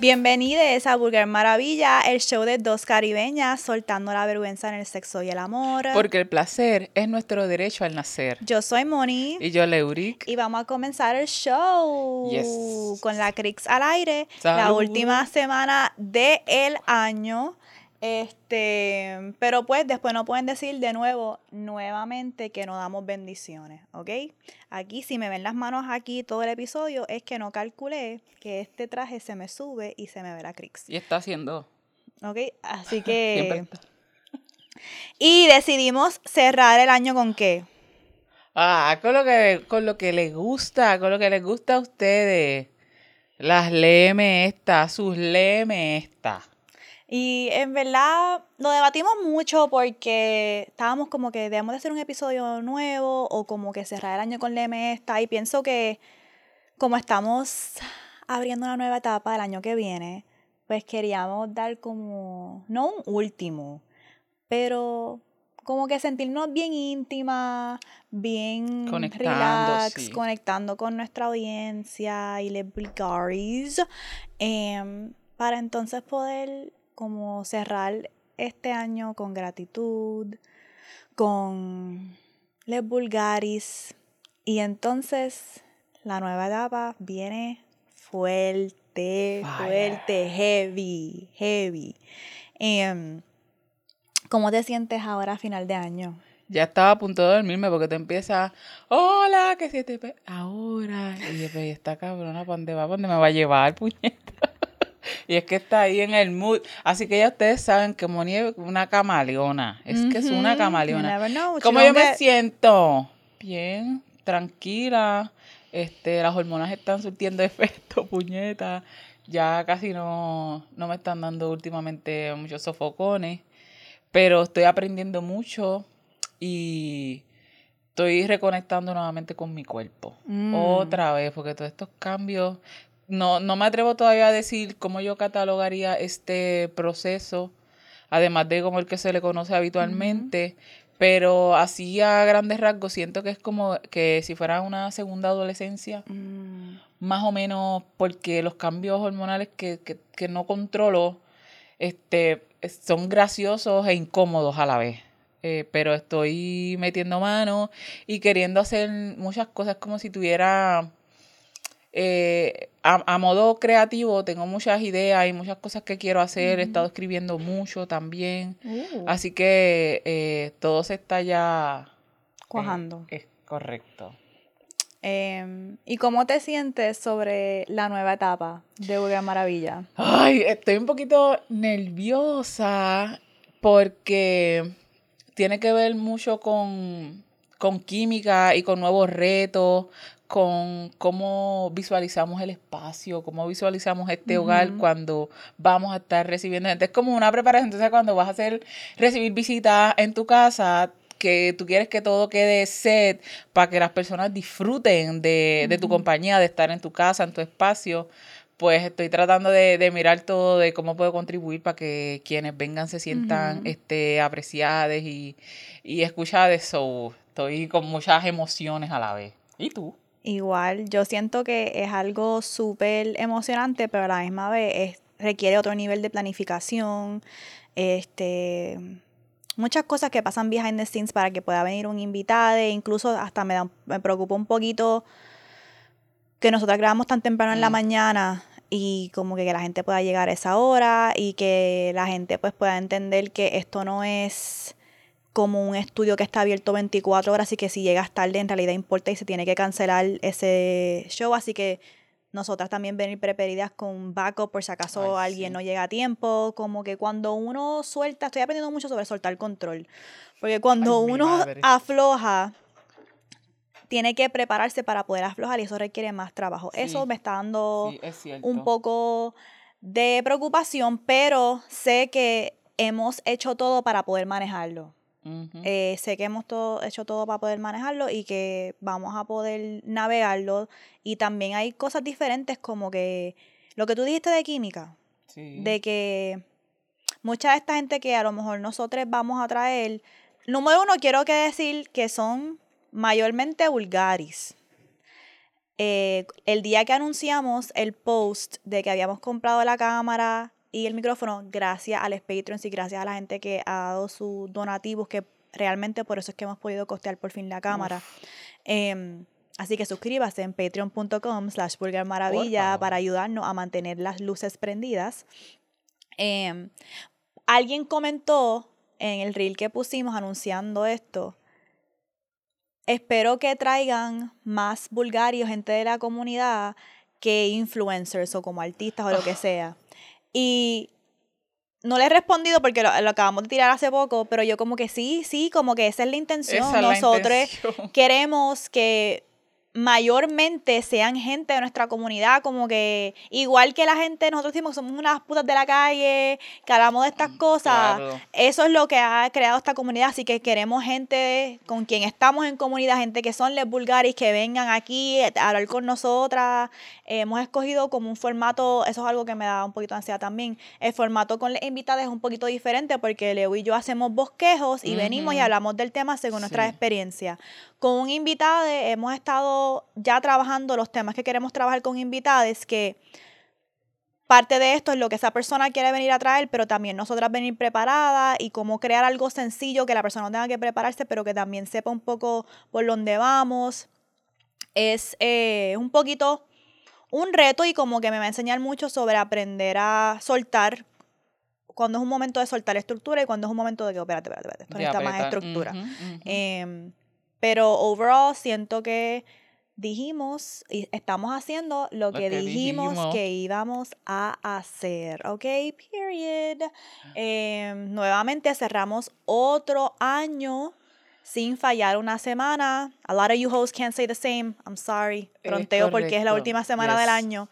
Bienvenidos a Vulgar Maravilla, el show de dos caribeñas soltando la vergüenza en el sexo y el amor. Porque el placer es nuestro derecho al nacer. Yo soy Moni. Y yo, Leuric. Y vamos a comenzar el show Yes. con la Crix al aire. La Salud. última semana del el año. Este, pero pues después no pueden decir de nuevo, nuevamente, que no damos bendiciones, ¿ok? Aquí, si me ven las manos aquí todo el episodio, es que no calculé que este traje se me sube y se me ve la Crix. Y está haciendo. ¿Ok? Así que... Y decidimos cerrar el año con qué? Ah, con lo que con lo que les gusta, con lo que les gusta a ustedes. Las leme estas, sus leme estas. Y en verdad lo debatimos mucho porque estábamos como que debemos de hacer un episodio nuevo o como que cerrar el año con Leme esta. Y pienso que como estamos abriendo una nueva etapa del año que viene, pues queríamos dar como, no un último, pero como que sentirnos bien íntimas, bien relax, sí. conectando con nuestra audiencia y les vulgaris, em, para entonces poder como cerrar este año con gratitud, con les vulgaris y entonces la nueva etapa viene fuerte, Fire. fuerte, heavy, heavy. Em, ¿Cómo te sientes ahora a final de año? Ya estaba a punto de dormirme porque te empieza, hola, que si te pe-". ahora. Y yo, "Pero, ¿y esta cabrona, ¿para dónde va? ¿Para dónde me va a llevar, puñeta? Y es que está ahí en el mood. Así que ya ustedes saben que Moni es una camaleona. Es que es una camaleona. know ¿Cómo yo me siento? Bien, tranquila. Este, las hormonas están surtiendo efecto, puñeta. Ya casi no, no me están dando últimamente muchos sofocones. Pero estoy aprendiendo mucho y estoy reconectando nuevamente con mi cuerpo. Mm. Otra vez, porque todos estos cambios. No, no me atrevo todavía a decir cómo yo catalogaría este proceso, además de como el que se le conoce habitualmente, pero así a grandes rasgos siento que es como que si fuera una segunda adolescencia, Mm, más o menos porque los cambios hormonales que, que, que no controlo este, es- son graciosos e incómodos a la vez. Eh, pero estoy metiendo mano y queriendo hacer muchas cosas como si tuviera eh, a, a modo creativo, tengo muchas ideas y muchas cosas que quiero hacer, he estado escribiendo mucho también, uh, así que eh, todo se está ya... eh, cuajando. es correcto. Em, ¿Y cómo te sientes sobre la nueva etapa de Vulgar Maravilla? Ay, estoy un poquito nerviosa porque tiene que ver mucho con, con química y con nuevos retos, con cómo visualizamos el espacio, cómo visualizamos este hogar cuando vamos a estar recibiendo gente. Es como una preparación, entonces cuando vas a hacer, recibir visitas en tu casa, que tú quieres que todo quede set para que las personas disfruten de, de tu compañía, de estar en tu casa, en tu espacio pues estoy tratando de, de mirar todo de cómo puedo contribuir para que quienes vengan se sientan este, apreciadas y, y escuchadas. So, estoy con muchas emociones a la vez. ¿Y tú? Igual, yo siento que es algo súper emocionante, pero a la misma vez es- requiere otro nivel de planificación, este, muchas cosas que pasan behind the scenes para que pueda venir un invitado, e incluso hasta me, da, me preocupa un poquito que nosotras grabamos tan temprano en la mañana y como que, que la gente pueda llegar a esa hora y que la gente pues pueda entender que esto no es como un estudio que está abierto 24 horas y que si llegas tarde en realidad importa y se tiene que cancelar ese show, así que nosotras también venir preparadas con backup por si acaso Ay, alguien sí. no llega a tiempo, como que cuando uno suelta, estoy aprendiendo mucho sobre soltar control, porque cuando Ay, uno afloja, tiene que prepararse para poder aflojar y eso requiere más trabajo. Eso me está dando Sí, es cierto. un poco de preocupación, pero sé que hemos hecho todo para poder manejarlo. Eh, sé que hemos todo, hecho todo para poder manejarlo y que vamos a poder navegarlo. Y también hay cosas diferentes como que lo que tú dijiste de química, Sí. de que mucha de esta gente que a lo mejor nosotros vamos a traer, número uno, quiero que decir que son mayormente vulgaris. eh, el día que anunciamos el post de que habíamos comprado la cámara y el micrófono, gracias a los Patreons y gracias a la gente que ha dado sus donativos, que realmente por eso es que hemos podido costear por fin la cámara. Em, así que suscríbase en patreon.com slash maravilla para ayudarnos a mantener las luces prendidas. Em, alguien comentó en el reel que pusimos anunciando esto espero que traigan más vulgarios, gente de la comunidad, que influencers o como artistas o lo que ah. sea. Y no le he respondido porque lo, acabamos de tirar hace poco, pero yo como que sí, sí, como que esa es la intención. Nosotros queremos que mayormente sean gente de nuestra comunidad, como que igual que la gente, nosotros decimos que somos unas putas de la calle, que hablamos de estas mm, cosas, eso es lo que ha creado esta comunidad, así que queremos gente con quien estamos en comunidad, gente que son les vulgaris, que vengan aquí a hablar con nosotras, hemos escogido como un formato, eso es algo que me da un poquito de ansiedad también, el formato con las invitadas es un poquito diferente porque Leo y yo hacemos bosquejos y venimos y hablamos del tema según nuestra experiencia. Con un invitado hemos estado ya trabajando los temas que queremos trabajar con invitados, que parte de esto es lo que esa persona quiere venir a traer, pero también nosotras venir preparadas y cómo crear algo sencillo que la persona no tenga que prepararse, pero que también sepa un poco por dónde vamos. Es eh, un poquito un reto y como que me va a enseñar mucho sobre aprender a soltar cuando es un momento de soltar estructura y cuando es un momento de que, espérate, espérate, espérate, esto necesita más estructura. Em, pero overall siento que dijimos y estamos haciendo lo, que, dijimos, que íbamos a hacer, ¿ok? Period. Em, nuevamente cerramos otro año sin fallar una semana. A lot of you hosts can't say the same. I'm sorry. Fronteo porque es la última semana del año.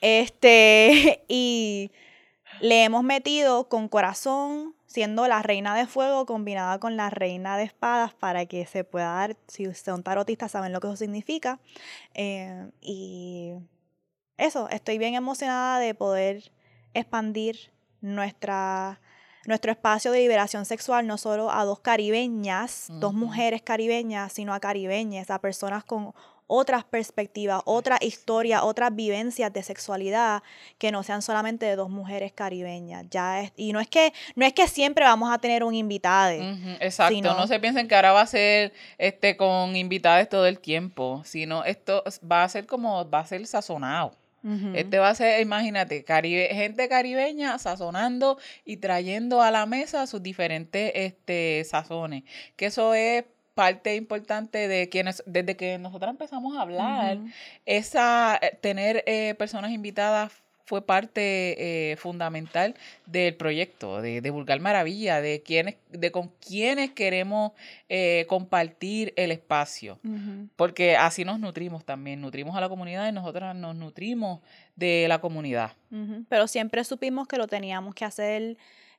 Este, y le hemos metido con corazón, siendo la reina de fuego combinada con la reina de espadas para que se pueda dar, si son tarotistas saben lo que eso significa. Eh, y eso, estoy bien emocionada de poder expandir nuestra, nuestro espacio de liberación sexual no solo a dos caribeñas, dos mujeres caribeñas, sino a caribeñas, a personas con otras perspectivas, otra historia, otras vivencias de sexualidad que no sean solamente de dos mujeres caribeñas. Ya es, y no es que no es que siempre vamos a tener un invitado. exacto, no se piensen que ahora va a ser este con invitados todo el tiempo, sino esto va a ser como va a ser sazonado. Este va a ser, imagínate, caribe, gente caribeña sazonando y trayendo a la mesa sus diferentes este, sazones. Que eso es parte importante de quienes, desde que nosotros empezamos a hablar, esa, eh, tener eh, personas invitadas fue parte eh, fundamental del proyecto, de, de, Vulgar Maravilla, de quienes, de con quienes queremos compartir el espacio. Porque así nos nutrimos también, nutrimos a la comunidad y nosotras nos nutrimos de la comunidad. Pero siempre supimos que lo teníamos que hacer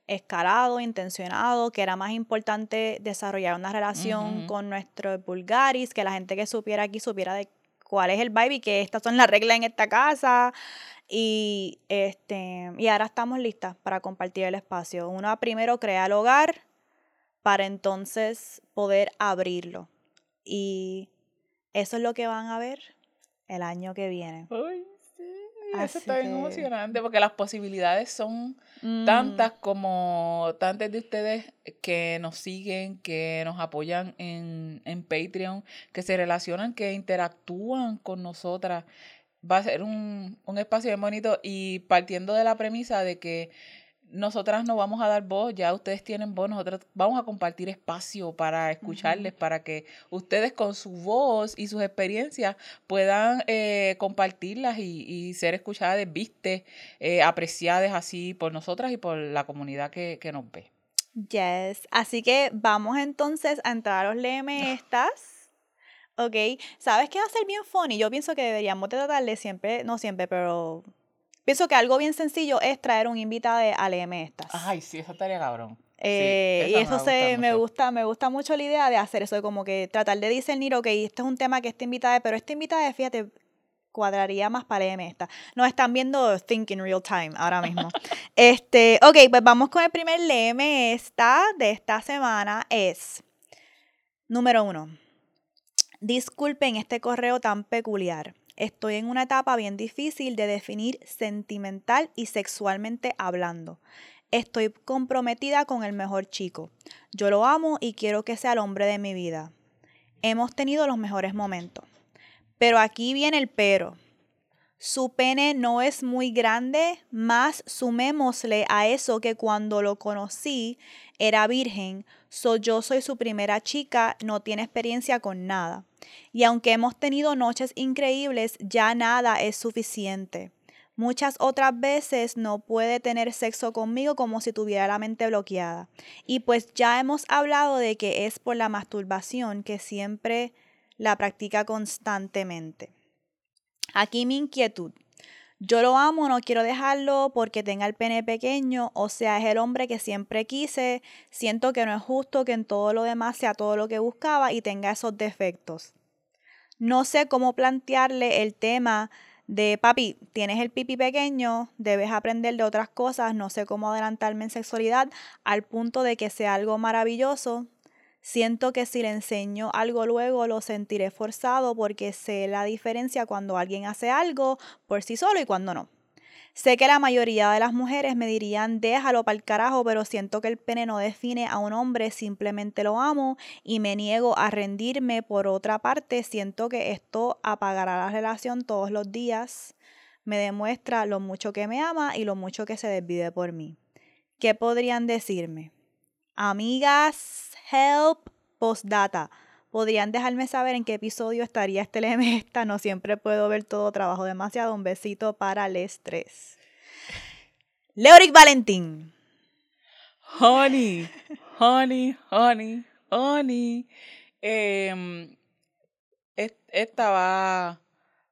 escalado, intencionado, que era más importante desarrollar una relación con nuestros vulgaris, que la gente que supiera aquí supiera de cuál es el vibe y que estas son las reglas en esta casa. Y, este, y ahora estamos listas para compartir el espacio. Uno primero crea el hogar para entonces poder abrirlo. Y eso es lo que van a ver el año que viene. Eso está bien emocionante porque las posibilidades son tantas mm. como tantas de ustedes que nos siguen, que nos apoyan en, en Patreon, que se relacionan, que interactúan con nosotras. Va a ser un, un espacio bien bonito y partiendo de la premisa de que nosotras no vamos a dar voz, ya ustedes tienen voz, nosotros vamos a compartir espacio para escucharles, para que ustedes con su voz y sus experiencias puedan eh, compartirlas y, ser escuchadas, vistes, eh, apreciadas así por nosotras y por la comunidad que, que nos ve. Yes, así que vamos entonces a entrar a los léeme estas. Ok, ¿sabes qué va a ser bien funny? Yo pienso que deberíamos tratarle siempre, no siempre, pero Pienso que algo bien sencillo es traer un invitado a Léeme Estas. Ay, sí, eso estaría cabrón. Eh, y eso se, me gusta, me gusta mucho la idea de hacer eso, de como que tratar de discernir, ok, este es un tema que este invitado, pero este invitado, fíjate, cuadraría más para Léeme Esta. Nos están viendo Think in Real Time ahora mismo. este, ok, pues vamos con el primer Léeme Esta de esta semana. Es, número uno, disculpen este correo tan peculiar. Estoy en una etapa bien difícil de definir sentimental y sexualmente hablando. Estoy comprometida con el mejor chico. Yo lo amo y quiero que sea el hombre de mi vida. Hemos tenido los mejores momentos. Pero aquí viene el pero. Su pene no es muy grande, más sumémosle a eso que cuando lo conocí era virgen, so yo soy su primera chica, no tiene experiencia con nada. Y aunque hemos tenido noches increíbles, ya nada es suficiente. Muchas otras veces no puede tener sexo conmigo como si tuviera la mente bloqueada. Y pues ya hemos hablado de que es por la masturbación que siempre la practica constantemente. Aquí mi inquietud. Yo lo amo, no quiero dejarlo porque tenga el pene pequeño, o sea, es el hombre que siempre quise. Siento que no es justo que en todo lo demás sea todo lo que buscaba y tenga esos defectos. No sé cómo plantearle el tema de papi, tienes el pipi pequeño, debes aprender de otras cosas, no sé cómo adelantarme en sexualidad al punto de que sea algo maravilloso, Siento que si le enseño algo luego lo sentiré forzado porque sé la diferencia cuando alguien hace algo por sí solo y cuando no. Sé que la mayoría de las mujeres me dirían déjalo para el carajo, pero siento que el pene no define a un hombre, simplemente lo amo y me niego a rendirme. Por otra parte, siento que esto apagará la relación todos los días. Me demuestra lo mucho que me ama y lo mucho que se desvide por mí. ¿Qué podrían decirme? Amigas, help, postdata. Podrían dejarme saber en qué episodio estaría este leme esta. No siempre puedo ver todo, trabajo demasiado. Un besito para el estrés. Leoric Valentín. Honey, honey, honey, honey. Em, esta va,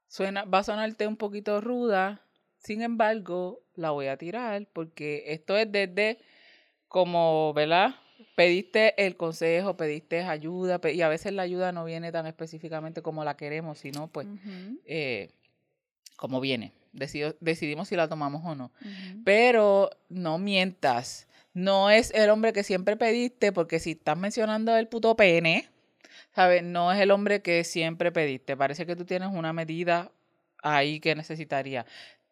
suena, va a sonarte un poquito ruda. Sin embargo, la voy a tirar porque esto es desde como, ¿verdad? Pediste el consejo, pediste ayuda, y a veces la ayuda no viene tan específicamente como la queremos, sino pues eh, como viene. decidimos si la tomamos o no. Pero no mientas. No es el hombre que siempre pediste, porque si estás mencionando el puto pene, ¿sabes? No es el hombre que siempre pediste. Parece que tú tienes una medida ahí que necesitaría.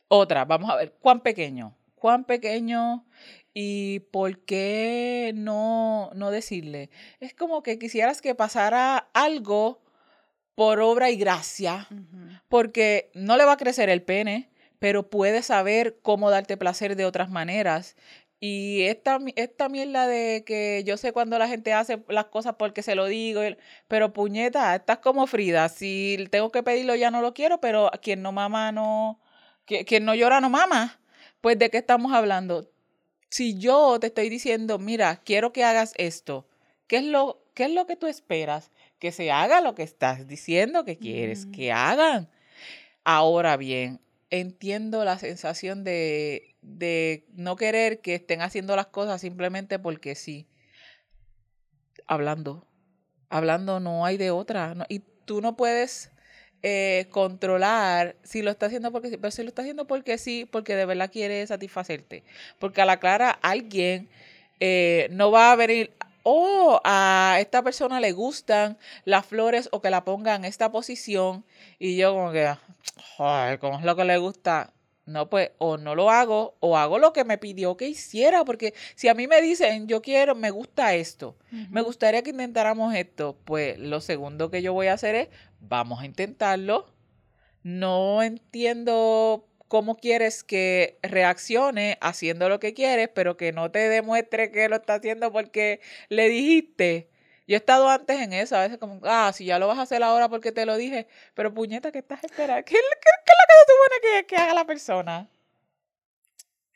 Otra, vamos a ver, ¿cuán pequeño? ¿Cuán pequeño ¿Y por qué no, no decirle? Es como que quisieras que pasara algo por obra y gracia, porque no le va a crecer el pene, pero puede saber cómo darte placer de otras maneras. Y esta, esta mierda de que yo sé cuando la gente hace las cosas porque se lo digo, pero puñeta, estás como Frida. Si tengo que pedirlo ya no lo quiero, pero quien no mama no, quien no llora no mama. Pues de qué estamos hablando? si yo te estoy diciendo, mira, quiero que hagas esto, ¿qué es lo, qué es lo que tú esperas? Que se haga lo que estás diciendo que quieres que hagan. Ahora bien, entiendo la sensación de, de no querer que estén haciendo las cosas simplemente porque sí. Hablando, hablando no hay de otra. y tú no puedes eh, controlar si lo está haciendo porque sí, pero si lo está haciendo porque sí, porque de verdad quiere satisfacerte. Porque a la clara alguien eh, no va a venir, oh, a esta persona le gustan las flores o que la pongan en esta posición y yo como que, ¿cómo es lo que le gusta? No, pues, o no lo hago, o hago lo que me pidió que hiciera, porque si a mí me dicen, yo quiero, me gusta esto, me gustaría que intentáramos esto, pues lo segundo que yo voy a hacer es, vamos a intentarlo. No entiendo cómo quieres que reaccione haciendo lo que quieres, pero que no te demuestre que lo está haciendo porque le dijiste. Yo he estado antes en eso, a veces como, ah, si ya lo vas a hacer ahora porque te lo dije, pero puñeta, ¿qué estás esperando? ¿Qué, es lo que se supone que, que haga la persona?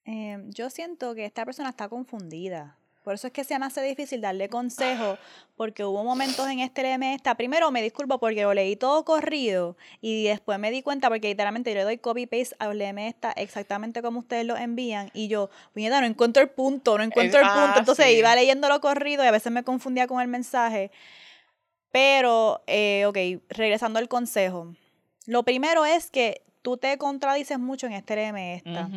Em, yo siento que esta persona está confundida. Por eso es que se me hace difícil darle consejo, porque hubo momentos en este esta. Primero me disculpo porque lo leí todo corrido y después me di cuenta porque literalmente yo le doy copy-paste al esta exactamente como ustedes lo envían y yo, puñeta, no encuentro el punto, no encuentro el punto. Ah, Entonces iba leyéndolo corrido y a veces me confundía con el mensaje. Pero, eh, ok, regresando al consejo. Lo primero es que tú te contradices mucho en este LM esta.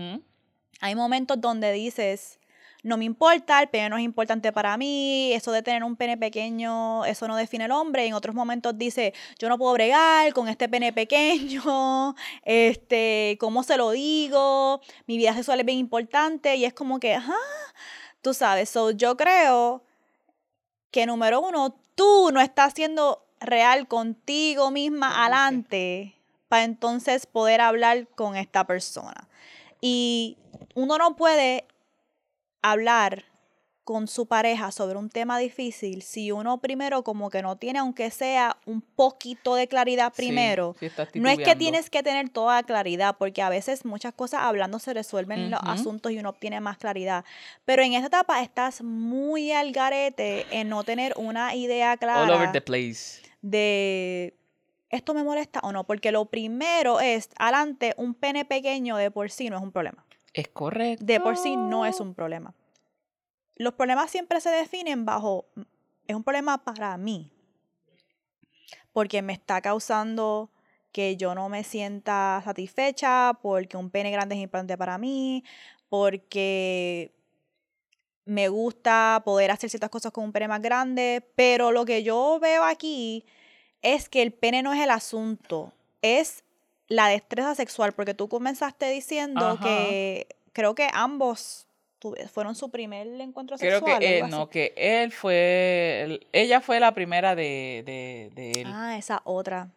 Hay momentos donde dices no me importa, el pene no es importante para mí, eso de tener un pene pequeño, eso no define el hombre. En otros momentos dice, yo no puedo bregar con este pene pequeño, este, ¿cómo se lo digo? Mi vida sexual es bien importante y es como que, ajá, tú sabes, so, yo creo que número uno, tú no estás siendo real contigo misma adelante para entonces poder hablar con esta persona. Y uno no puede hablar con su pareja sobre un tema difícil si uno primero como que no tiene aunque sea un poquito de claridad primero. no es que tienes que tener toda claridad porque a veces muchas cosas hablando se resuelven los asuntos y uno obtiene más claridad. Pero en esta etapa estás muy al garete en no tener una idea clara. All over the place. De esto me molesta o no, porque lo primero es, adelante, un pene pequeño de por sí no es un problema. Es correcto. De por sí no es un problema. Los problemas siempre se definen bajo, es un problema para mí, porque me está causando que yo no me sienta satisfecha, porque un pene grande es importante para mí, porque me gusta poder hacer ciertas cosas con un pene más grande, pero lo que yo veo aquí es que el pene no es el asunto, es la destreza sexual, porque tú comenzaste diciendo que creo que ambos fueron su primer encuentro sexual. Creo que él, no, que él fue, ella fue la primera de, de, él. Ah, esa otra.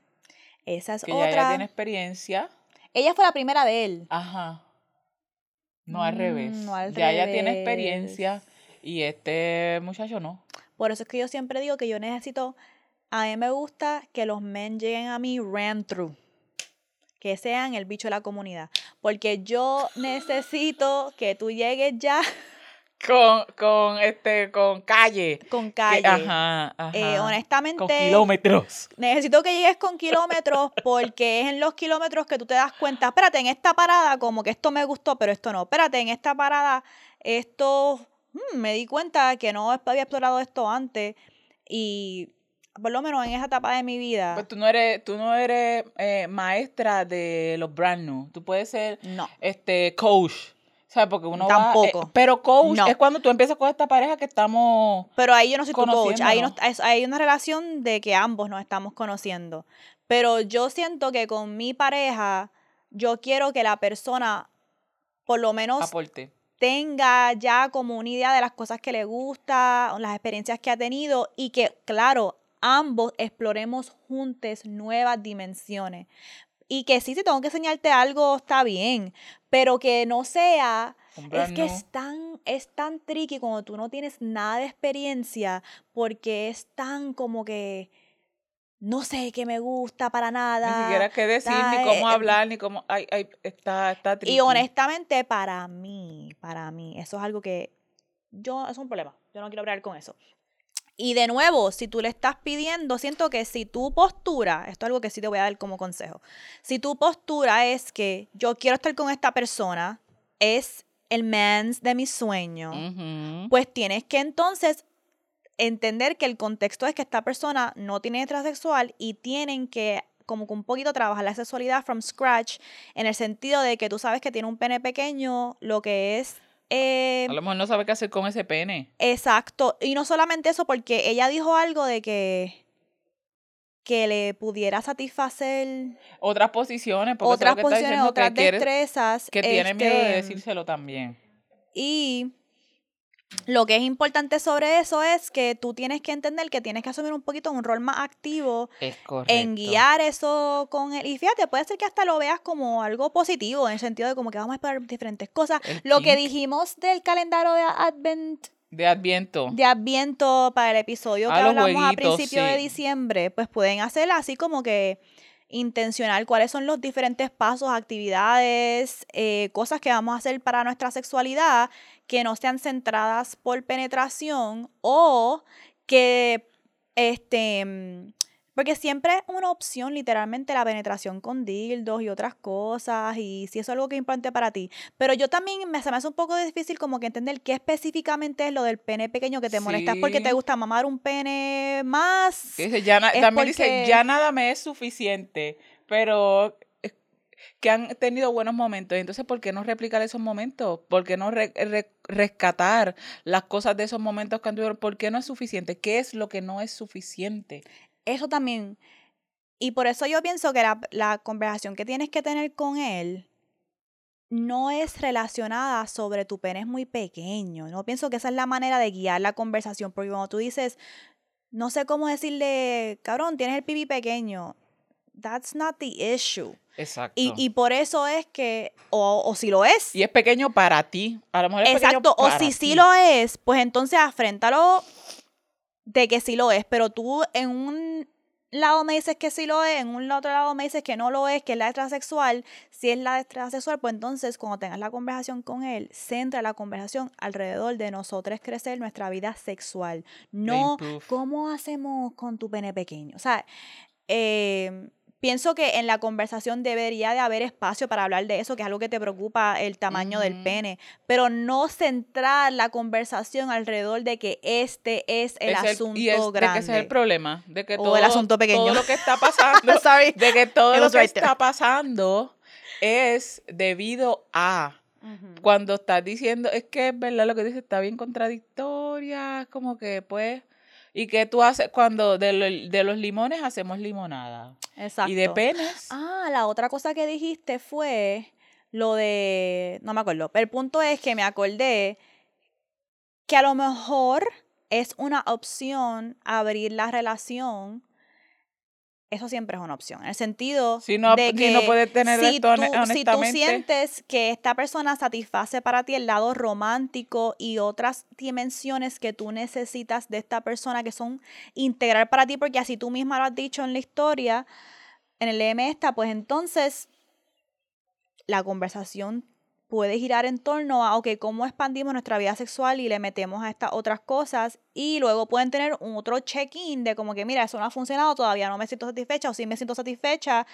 Esa es que otra. ella tiene experiencia. Ella fue la primera de él. Ajá. No al revés. Mm, no al ya ella tiene experiencia y este muchacho no. Por eso es que yo siempre digo que yo necesito, a mí me gusta que los men lleguen a mí ran through que sean el bicho de la comunidad. Porque yo necesito que tú llegues ya. Con, con, este, con calle. Con calle. ajá, ajá. Eh, honestamente. Con kilómetros. Necesito que llegues con kilómetros porque es en los kilómetros que tú te das cuenta. Espérate, en esta parada, como que esto me gustó, pero esto no. Espérate, en esta parada, esto. Hmm, me di cuenta que no había explorado esto antes. Y por lo menos en esa etapa de mi vida. Pues tú no eres, tú no eres eh, maestra de los brand new. Tú puedes ser no. este coach. ¿Sabes? Porque uno Tampoco. Va, pero coach es cuando tú empiezas con esta pareja que estamos. Pero ahí yo no soy tu coach. Ahí no, hay una relación de que ambos nos estamos conociendo. Pero yo siento que con mi pareja, yo quiero que la persona, por lo menos. Aporte tenga ya como una idea de las cosas que le gusta, las experiencias que ha tenido y que, claro, ambos exploremos juntos nuevas dimensiones. Y que sí, si tengo que enseñarte algo, está bien, pero que no sea... Es que es tan, es tan tricky cuando tú no tienes nada de experiencia, porque es tan como que no sé qué me gusta para nada. Ni siquiera qué decir, ni cómo eh, hablar, ni cómo. Ay, ay, está, está tricky. Y honestamente, para mí, para mí, eso es algo que yo, es un problema. Yo no quiero hablar con eso. Y de nuevo, si tú le estás pidiendo, siento que si tu postura, esto es algo que sí te voy a dar como consejo, si tu postura es que yo quiero estar con esta persona, es el man's de mi sueño, pues tienes que entonces entender que el contexto es que esta persona no tiene transexual y tienen que como que un poquito trabajar la sexualidad from scratch en el sentido de que tú sabes que tiene un pene pequeño, lo que es eh, a lo mejor no sabe qué hacer con ese pene. Exacto. Y no solamente eso, porque ella dijo algo de que que le pudiera satisfacer otras posiciones, porque otras posiciones, otras destrezas. Que tiene miedo de este, decírselo también. Y lo que es importante sobre eso es que tú tienes que entender que tienes que asumir un poquito un rol más activo en guiar eso con él. Y fíjate, puede ser que hasta lo veas como algo positivo, en el sentido de como que vamos a esperar diferentes cosas. lo que dijimos del calendario de Advent. De Adviento. De Adviento para el episodio que hablamos a principios de diciembre, pues pueden hacer así como que intencional cuáles son los diferentes pasos, actividades, eh, cosas que vamos a hacer para nuestra sexualidad que no sean centradas por penetración o que este porque siempre es una opción, literalmente, la penetración con dildos y otras cosas, y si eso es algo que es importante para ti. Pero yo también me, se me hace un poco difícil como que entender qué específicamente es lo del pene pequeño que te molesta. ¿Es porque te gusta mamar un pene más? ya también dice, ya nada me es suficiente, pero que han tenido buenos momentos. Entonces, ¿por qué no replicar esos momentos? ¿Por qué no rescatar las cosas de esos momentos que anduvieron. ¿Por qué no es suficiente? ¿Qué es lo que no es suficiente? Eso también. Y por eso yo pienso que la, la conversación que tienes que tener con él no es relacionada sobre tu pene es muy pequeño. No pienso que esa es la manera de guiar la conversación, porque cuando tú dices, no sé cómo decirle, cabrón, tienes el pibi pequeño, that's not the issue. Exacto. Y, y por eso es que, o, o si lo es. Y es pequeño para ti. A lo mejor es pequeño Exacto, o para si ti. sí lo es, pues entonces afréntalo de que sí lo es, pero tú en un lado me dices que sí lo es, en un otro lado me dices que no lo es, que es la transexual, si es la transexual, pues entonces cuando tengas la conversación con él, centra la conversación alrededor de nosotros crecer nuestra vida sexual, no cómo hacemos con tu pene pequeño. O sea, eh, pienso que en la conversación debería de haber espacio para hablar de eso, que es algo que te preocupa, el tamaño del pene, pero no centrar la conversación alrededor de que este es el Es asunto y es de grande. que ese es el problema. De que O todo, el asunto pequeño. todo lo que está pasando. Sorry. de que todo lo que right está pasando es debido a. Cuando estás diciendo, es que es verdad lo que dices, está bien contradictoria, es como que pues. ¿Y que tú haces cuando de, lo- de los limones hacemos limonada? Exacto. Y de penes. Ah, la otra cosa que dijiste fue lo de. No me acuerdo. El punto es que me acordé que a lo mejor es una opción abrir la relación. Eso siempre es una opción. En el sentido Si no- de si que no puedes tener si esto hone- tú, si tú honestamente. sientes que esta persona satisface para ti el lado romántico y otras dimensiones que tú necesitas de esta persona que son integrar para ti, porque así tú misma lo has dicho en la historia, en el EM esta, pues entonces la conversación puede girar en torno a, ok, cómo expandimos nuestra vida sexual y le metemos a estas otras cosas y luego pueden tener un otro check-in de como que, mira, eso no ha funcionado, todavía no me siento satisfecha o sí me siento satisfecha.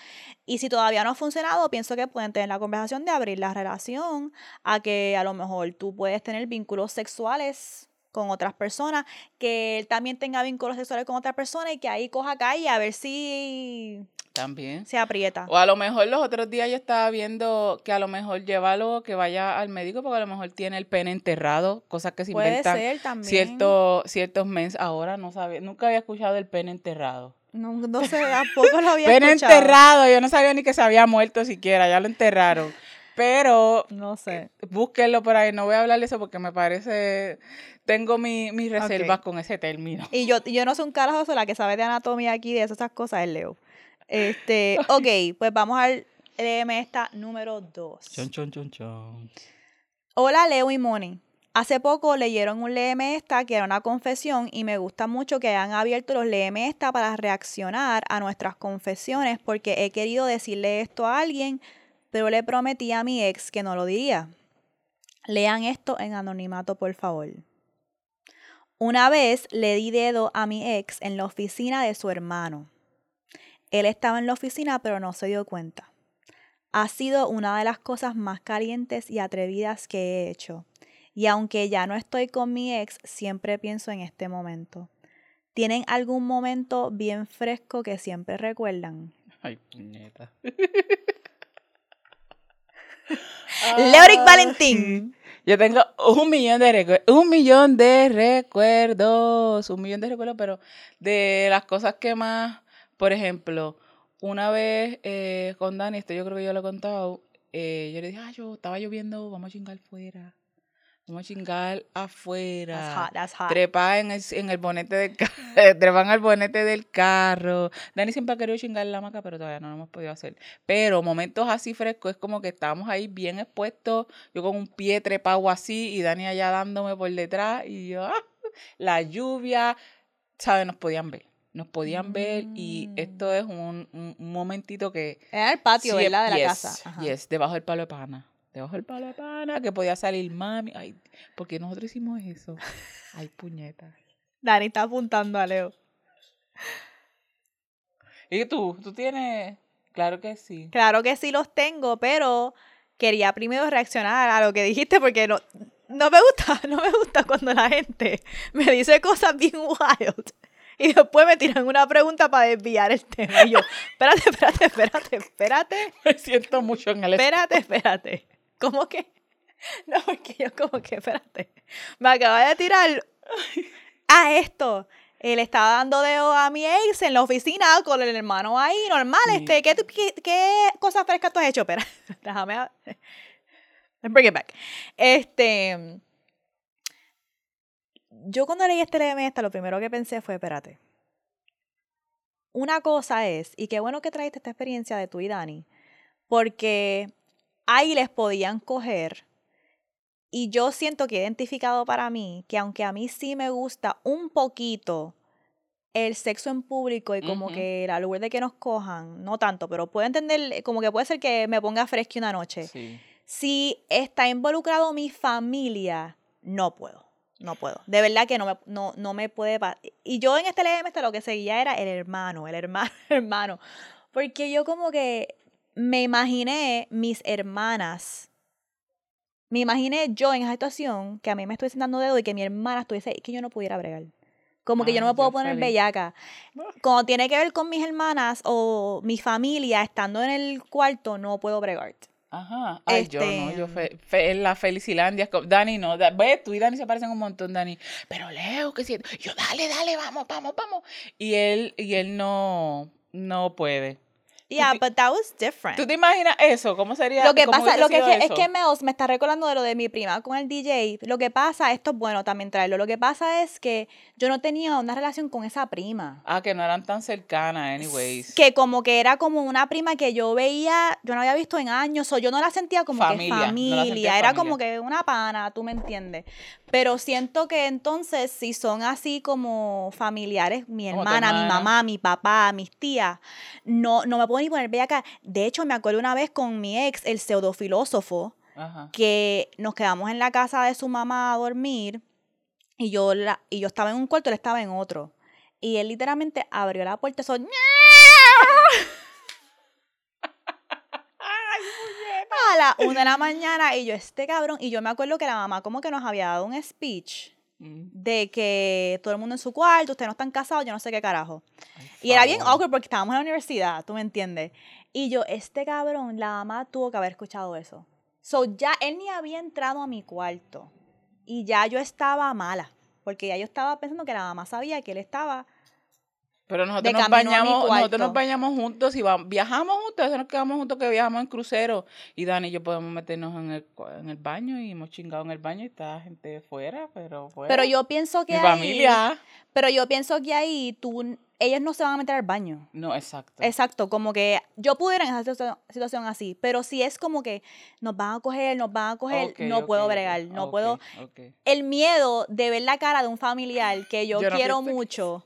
Y si todavía no ha funcionado, pienso que pueden tener la conversación de abrir la relación a que a lo mejor tú puedes tener vínculos sexuales con otras personas, que él también tenga vínculos sexuales con otras personas y que ahí coja calle a ver si También. se aprieta. O a lo mejor los otros días yo estaba viendo que a lo mejor llévalo, que vaya al médico, porque a lo mejor tiene el pene enterrado, cosas que se Puede inventan ser también. cierto, ciertos meses. Ahora no sabía, nunca había escuchado del pene enterrado. No, no sé, tampoco lo había Pene escuchado. enterrado, yo no sabía ni que se había muerto siquiera, ya lo enterraron. Pero No sé. búsquenlo por ahí, no voy a hablar de eso porque me parece, tengo mi- mis reservas con ese término. Y yo, yo no soy un carajo, soy la que sabe de anatomía aquí, de esas cosas, es Leo. Este, ok, pues vamos al LM esta número 2. Chon, chon, chon, chon. Hola Leo y Moni. Hace poco leyeron un Léeme esta que era una confesión y me gusta mucho que hayan abierto los Léeme esta para reaccionar a nuestras confesiones porque he querido decirle esto a alguien, pero le prometí a mi ex que no lo diría. Lean esto en anonimato, por favor. Una vez le di dedo a mi ex en la oficina de su hermano. Él estaba en la oficina pero no se dio cuenta. Ha sido una de las cosas más calientes y atrevidas que he hecho. Y aunque ya no estoy con mi ex, siempre pienso en este momento. ¿Tienen algún momento bien fresco que siempre recuerdan? Ay, puñeta. Leoric. Valentín. Yo tengo un millón de recuerdos, un millón de recuerdos, un millón de recuerdos, pero de las cosas que más, por ejemplo, una vez eh, con Dani, esto yo creo que yo lo he contado, eh, yo le dije, ah, yo estaba lloviendo, vamos a chingar fuera, vamos a chingar afuera. That's hot, that's hot. Trepa en el, en el bonete del carro, trepan al bonete del carro. Dani siempre ha querido chingar la hamaca, pero todavía no lo hemos podido hacer. Pero momentos así frescos, es como que estábamos ahí bien expuestos, yo con un pie trepado así y Dani allá dándome por detrás y yo, ah, la lluvia, ¿sabes? Nos podían ver, nos podían ver y Mm. esto es un, un- un momentito que... Era el patio, Sí, ¿verdad? De la yes, casa. Ajá. Yes, debajo del palo de pana. Debajo del palo de pana, que podía salir mami. Ay, porque nosotros hicimos eso. Ay, puñeta. Dani está apuntando a Leo. ¿Y tú? ¿Tú tienes? Claro que sí. Claro que sí los tengo, pero quería primero reaccionar a lo que dijiste porque no, no me gusta, no me gusta cuando la gente me dice cosas bien wild y después me tiran una pregunta para desviar el tema. Y yo, espérate, espérate, espérate, espérate, Me siento mucho en el... espérate, espérate. ¿Cómo que? No, porque yo como que, espérate, me acaba de tirar a esto. Él estaba dando dedo a mi ex en la oficina con el hermano ahí, normal. Este, ¿qué, qué, qué cosas frescas tú has hecho? Espera, déjame. a- Bring it back. Este. Yo cuando leí este LM esta, lo primero que pensé fue, espérate. Una cosa es, y qué bueno que traiste esta experiencia de tú y Dani, porque ahí les podían coger. Y yo siento que he identificado para mí que aunque a mí sí me gusta un poquito el sexo en público y como que la lugar de que nos cojan, no tanto, pero puedo entender, como que puede ser que me ponga fresca una noche. Sí. Si está involucrado mi familia, no puedo. No puedo. De verdad que no me, no, no me puede Y yo en este LM lo que seguía era el hermano, el hermano, el hermano. Porque yo como que me imaginé mis hermanas. Me imaginé yo en esa situación que a mí me estuviese dando dedo y que mi hermana estuviese que yo no pudiera bregar. Como que yo no me puedo qué poner feliz. bellaca. Cuando tiene que ver con mis hermanas o mi familia estando en el cuarto, no puedo bregar. Ajá. Ay, yo no, yo Este- fe, fe- la Felicilandia. Dani no. Da, tú y Dani se parecen un montón, Dani. Pero Leo, que si. Yo, dale, dale, vamos, vamos, vamos. Y él, y él no, no puede. Yeah, but that was different. ¿Tú te imaginas eso? ¿Cómo sería? Lo que pasa, lo que es, que, es que Meos me está recordando de lo de mi prima con el DJ. Lo que pasa, esto es bueno también traerlo. Lo que pasa es que yo no tenía una relación con esa prima. Ah, que no eran tan cercanas, anyways. Que como que era como una prima que yo veía, yo no había visto en años, o yo no la sentía como Familia, que no la familia, era familia. como que una pana, tú me entiendes. Pero siento que entonces, si son así como familiares, mi hermana, mi mamá, mi papá, mis tías, no, no me puedo ni poner bella acá. De hecho, me acuerdo una vez con mi ex, el pseudofilósofo, Ajá. que nos quedamos en la casa de su mamá a dormir y yo, la, y yo estaba en un cuarto, él estaba en otro. Y él literalmente abrió la puerta, eso, a las una de la mañana y yo, este cabrón, y yo me acuerdo que la mamá como que nos había dado un speech Mm. de que todo el mundo en su cuarto, ustedes no están casados, yo no sé qué carajo. Ay, Y era bien awkward porque estábamos en la universidad, tú me entiendes. Y yo, este cabrón, la mamá tuvo que haber escuchado eso. So ya él ni había entrado a mi cuarto. Y ya yo estaba mala. Porque ya yo estaba pensando que la mamá sabía que él estaba. Pero nosotros nos bañamos, nosotros nos bañamos juntos y vamos, viajamos juntos, a veces nos quedamos juntos que viajamos en crucero. Y Dani y yo podemos meternos en el, en el baño y hemos chingado en el baño y está gente fuera, pero fuera. Pero yo pienso que Mi ahí. familia. Pero yo pienso que ahí tú, ellos no se van a meter al baño. No, exacto. Exacto, como que yo pudiera en esa situación, así, pero si es como que nos van a coger, nos van a coger, no puedo bregar, no puedo. El miedo de ver la cara de un familiar que yo, quiero mucho,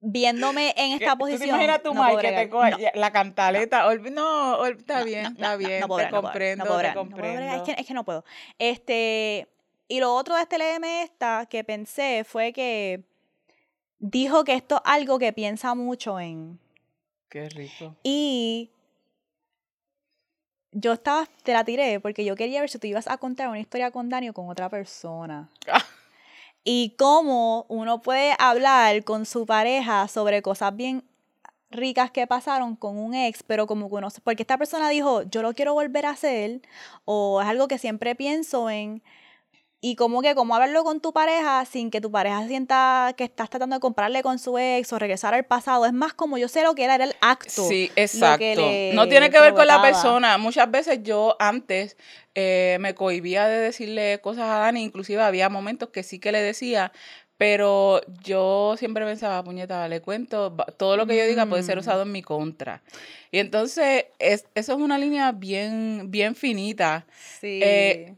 viéndome en ¿Qué- esta ¿Tú posición. te imaginas tu no madre que te coge No, la cantaleta? No, está bien, está bien. te comprendo, te comprendo. Es que, es que no puedo. Este, y lo otro de este LM esta que pensé fue que dijo que esto es algo que piensa mucho en. Qué rico. Y yo estaba, te la tiré porque yo quería ver si tú ibas a contar una historia con Dani o con otra persona. Y cómo uno puede hablar con su pareja sobre cosas bien ricas que pasaron con un ex, pero como que uno, porque esta persona dijo, yo lo quiero volver a hacer, o es algo que siempre pienso en, y como que cómo hablarlo con tu pareja sin que tu pareja sienta que estás tratando de comprarle con su ex o regresar al pasado, es más como yo sé lo que era, era el acto. Sí, exacto. No tiene que ver con la persona. Muchas veces yo antes eh, me cohibía de decirle cosas a Dani, inclusive había momentos que sí que le decía, pero yo siempre pensaba, puñeta, le cuento, todo lo que yo diga puede ser usado en mi contra. Y entonces es, eso es una línea bien, bien finita Sí. Eh,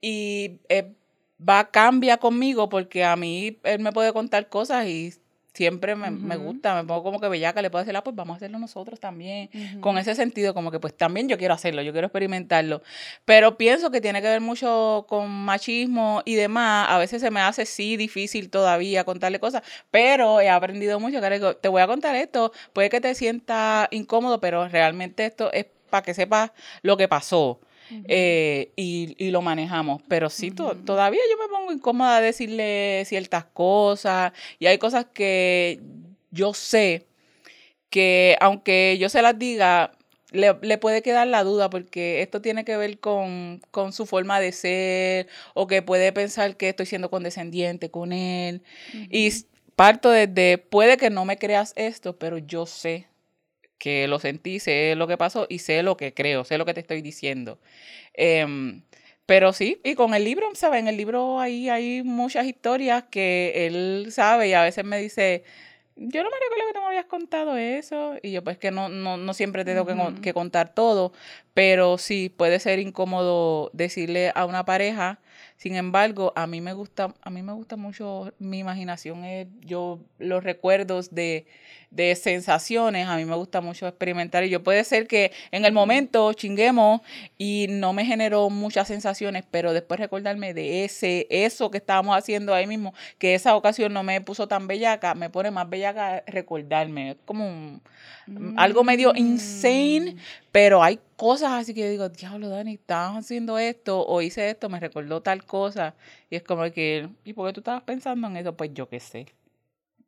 y eh, va, cambia conmigo porque a mí él me puede contar cosas y siempre me, me gusta, me pongo como que bellaca, le puedo decir, ah, pues vamos a hacerlo nosotros también con ese sentido, como que pues también yo quiero hacerlo, yo quiero experimentarlo. Pero pienso que tiene que ver mucho con machismo y demás. A veces se me hace sí difícil todavía contarle cosas, pero he aprendido mucho. que digo, te voy a contar esto, puede que te sienta incómodo, pero realmente esto es para que sepas lo que pasó. Eh, y, y lo manejamos. Pero sí, to- todavía yo me pongo incómoda de decirle ciertas cosas y hay cosas que yo sé que aunque yo se las diga, le, le, puede quedar la duda porque esto tiene que ver con, con, su forma de ser o que puede pensar que estoy siendo condescendiente con él. Y parto desde, puede que no me creas esto, pero yo sé que lo sentí, sé lo que pasó y sé lo que creo, sé lo que te estoy diciendo. Eh, pero sí, y con el libro, ¿sabes? En el libro ahí hay muchas historias que él sabe y a veces me dice, yo no me recuerdo que tú me habías contado eso. Y yo, pues que no, no, no siempre te tengo que, que, contar todo, pero sí puede ser incómodo decirle a una pareja. Sin embargo, a mí me gusta, a mí me gusta mucho mi imaginación, es yo los recuerdos de de sensaciones, a mí me gusta mucho experimentar y yo puede ser que en el momento chinguemos y no me generó muchas sensaciones, pero después recordarme de ese, eso que estábamos haciendo ahí mismo, que esa ocasión no me puso tan bellaca, me pone más bellaca recordarme, es como algo medio insane, mm. pero hay cosas así que digo, diablo Dani, estabas haciendo esto o hice esto, me recordó tal cosa y es como que, ¿y por qué tú estabas pensando en eso? Pues yo qué sé.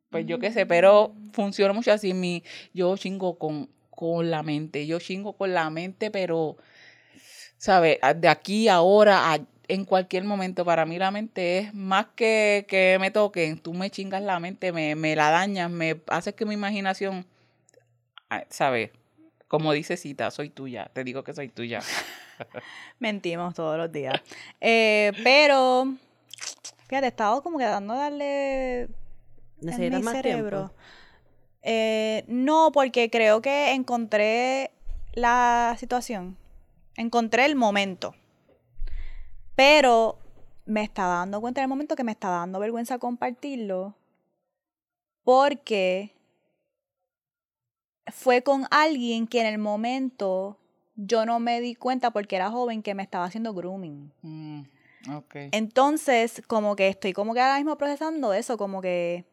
Pues yo qué sé, pero funciona mucho así. Mi, yo chingo con, con la mente. Yo chingo con la mente, pero, ¿sabes? De aquí, ahora, en cualquier momento. Para mí la mente es más que que me toquen. Tú me chingas la mente, me, me la dañas, me haces que mi imaginación, ¿sabes? Como dice Cita, soy tuya. Te digo que soy tuya. Mentimos todos los días. Eh, pero, fíjate, he estado como que dando darle en mi cerebro. Eh, no, porque creo que encontré la situación. Encontré el momento. Pero me estaba dando cuenta en el momento que me estaba dando vergüenza compartirlo. Porque fue con alguien que en el momento yo no me di cuenta porque era joven que me estaba haciendo grooming. Mm, Entonces, como que estoy como que ahora mismo procesando eso, como que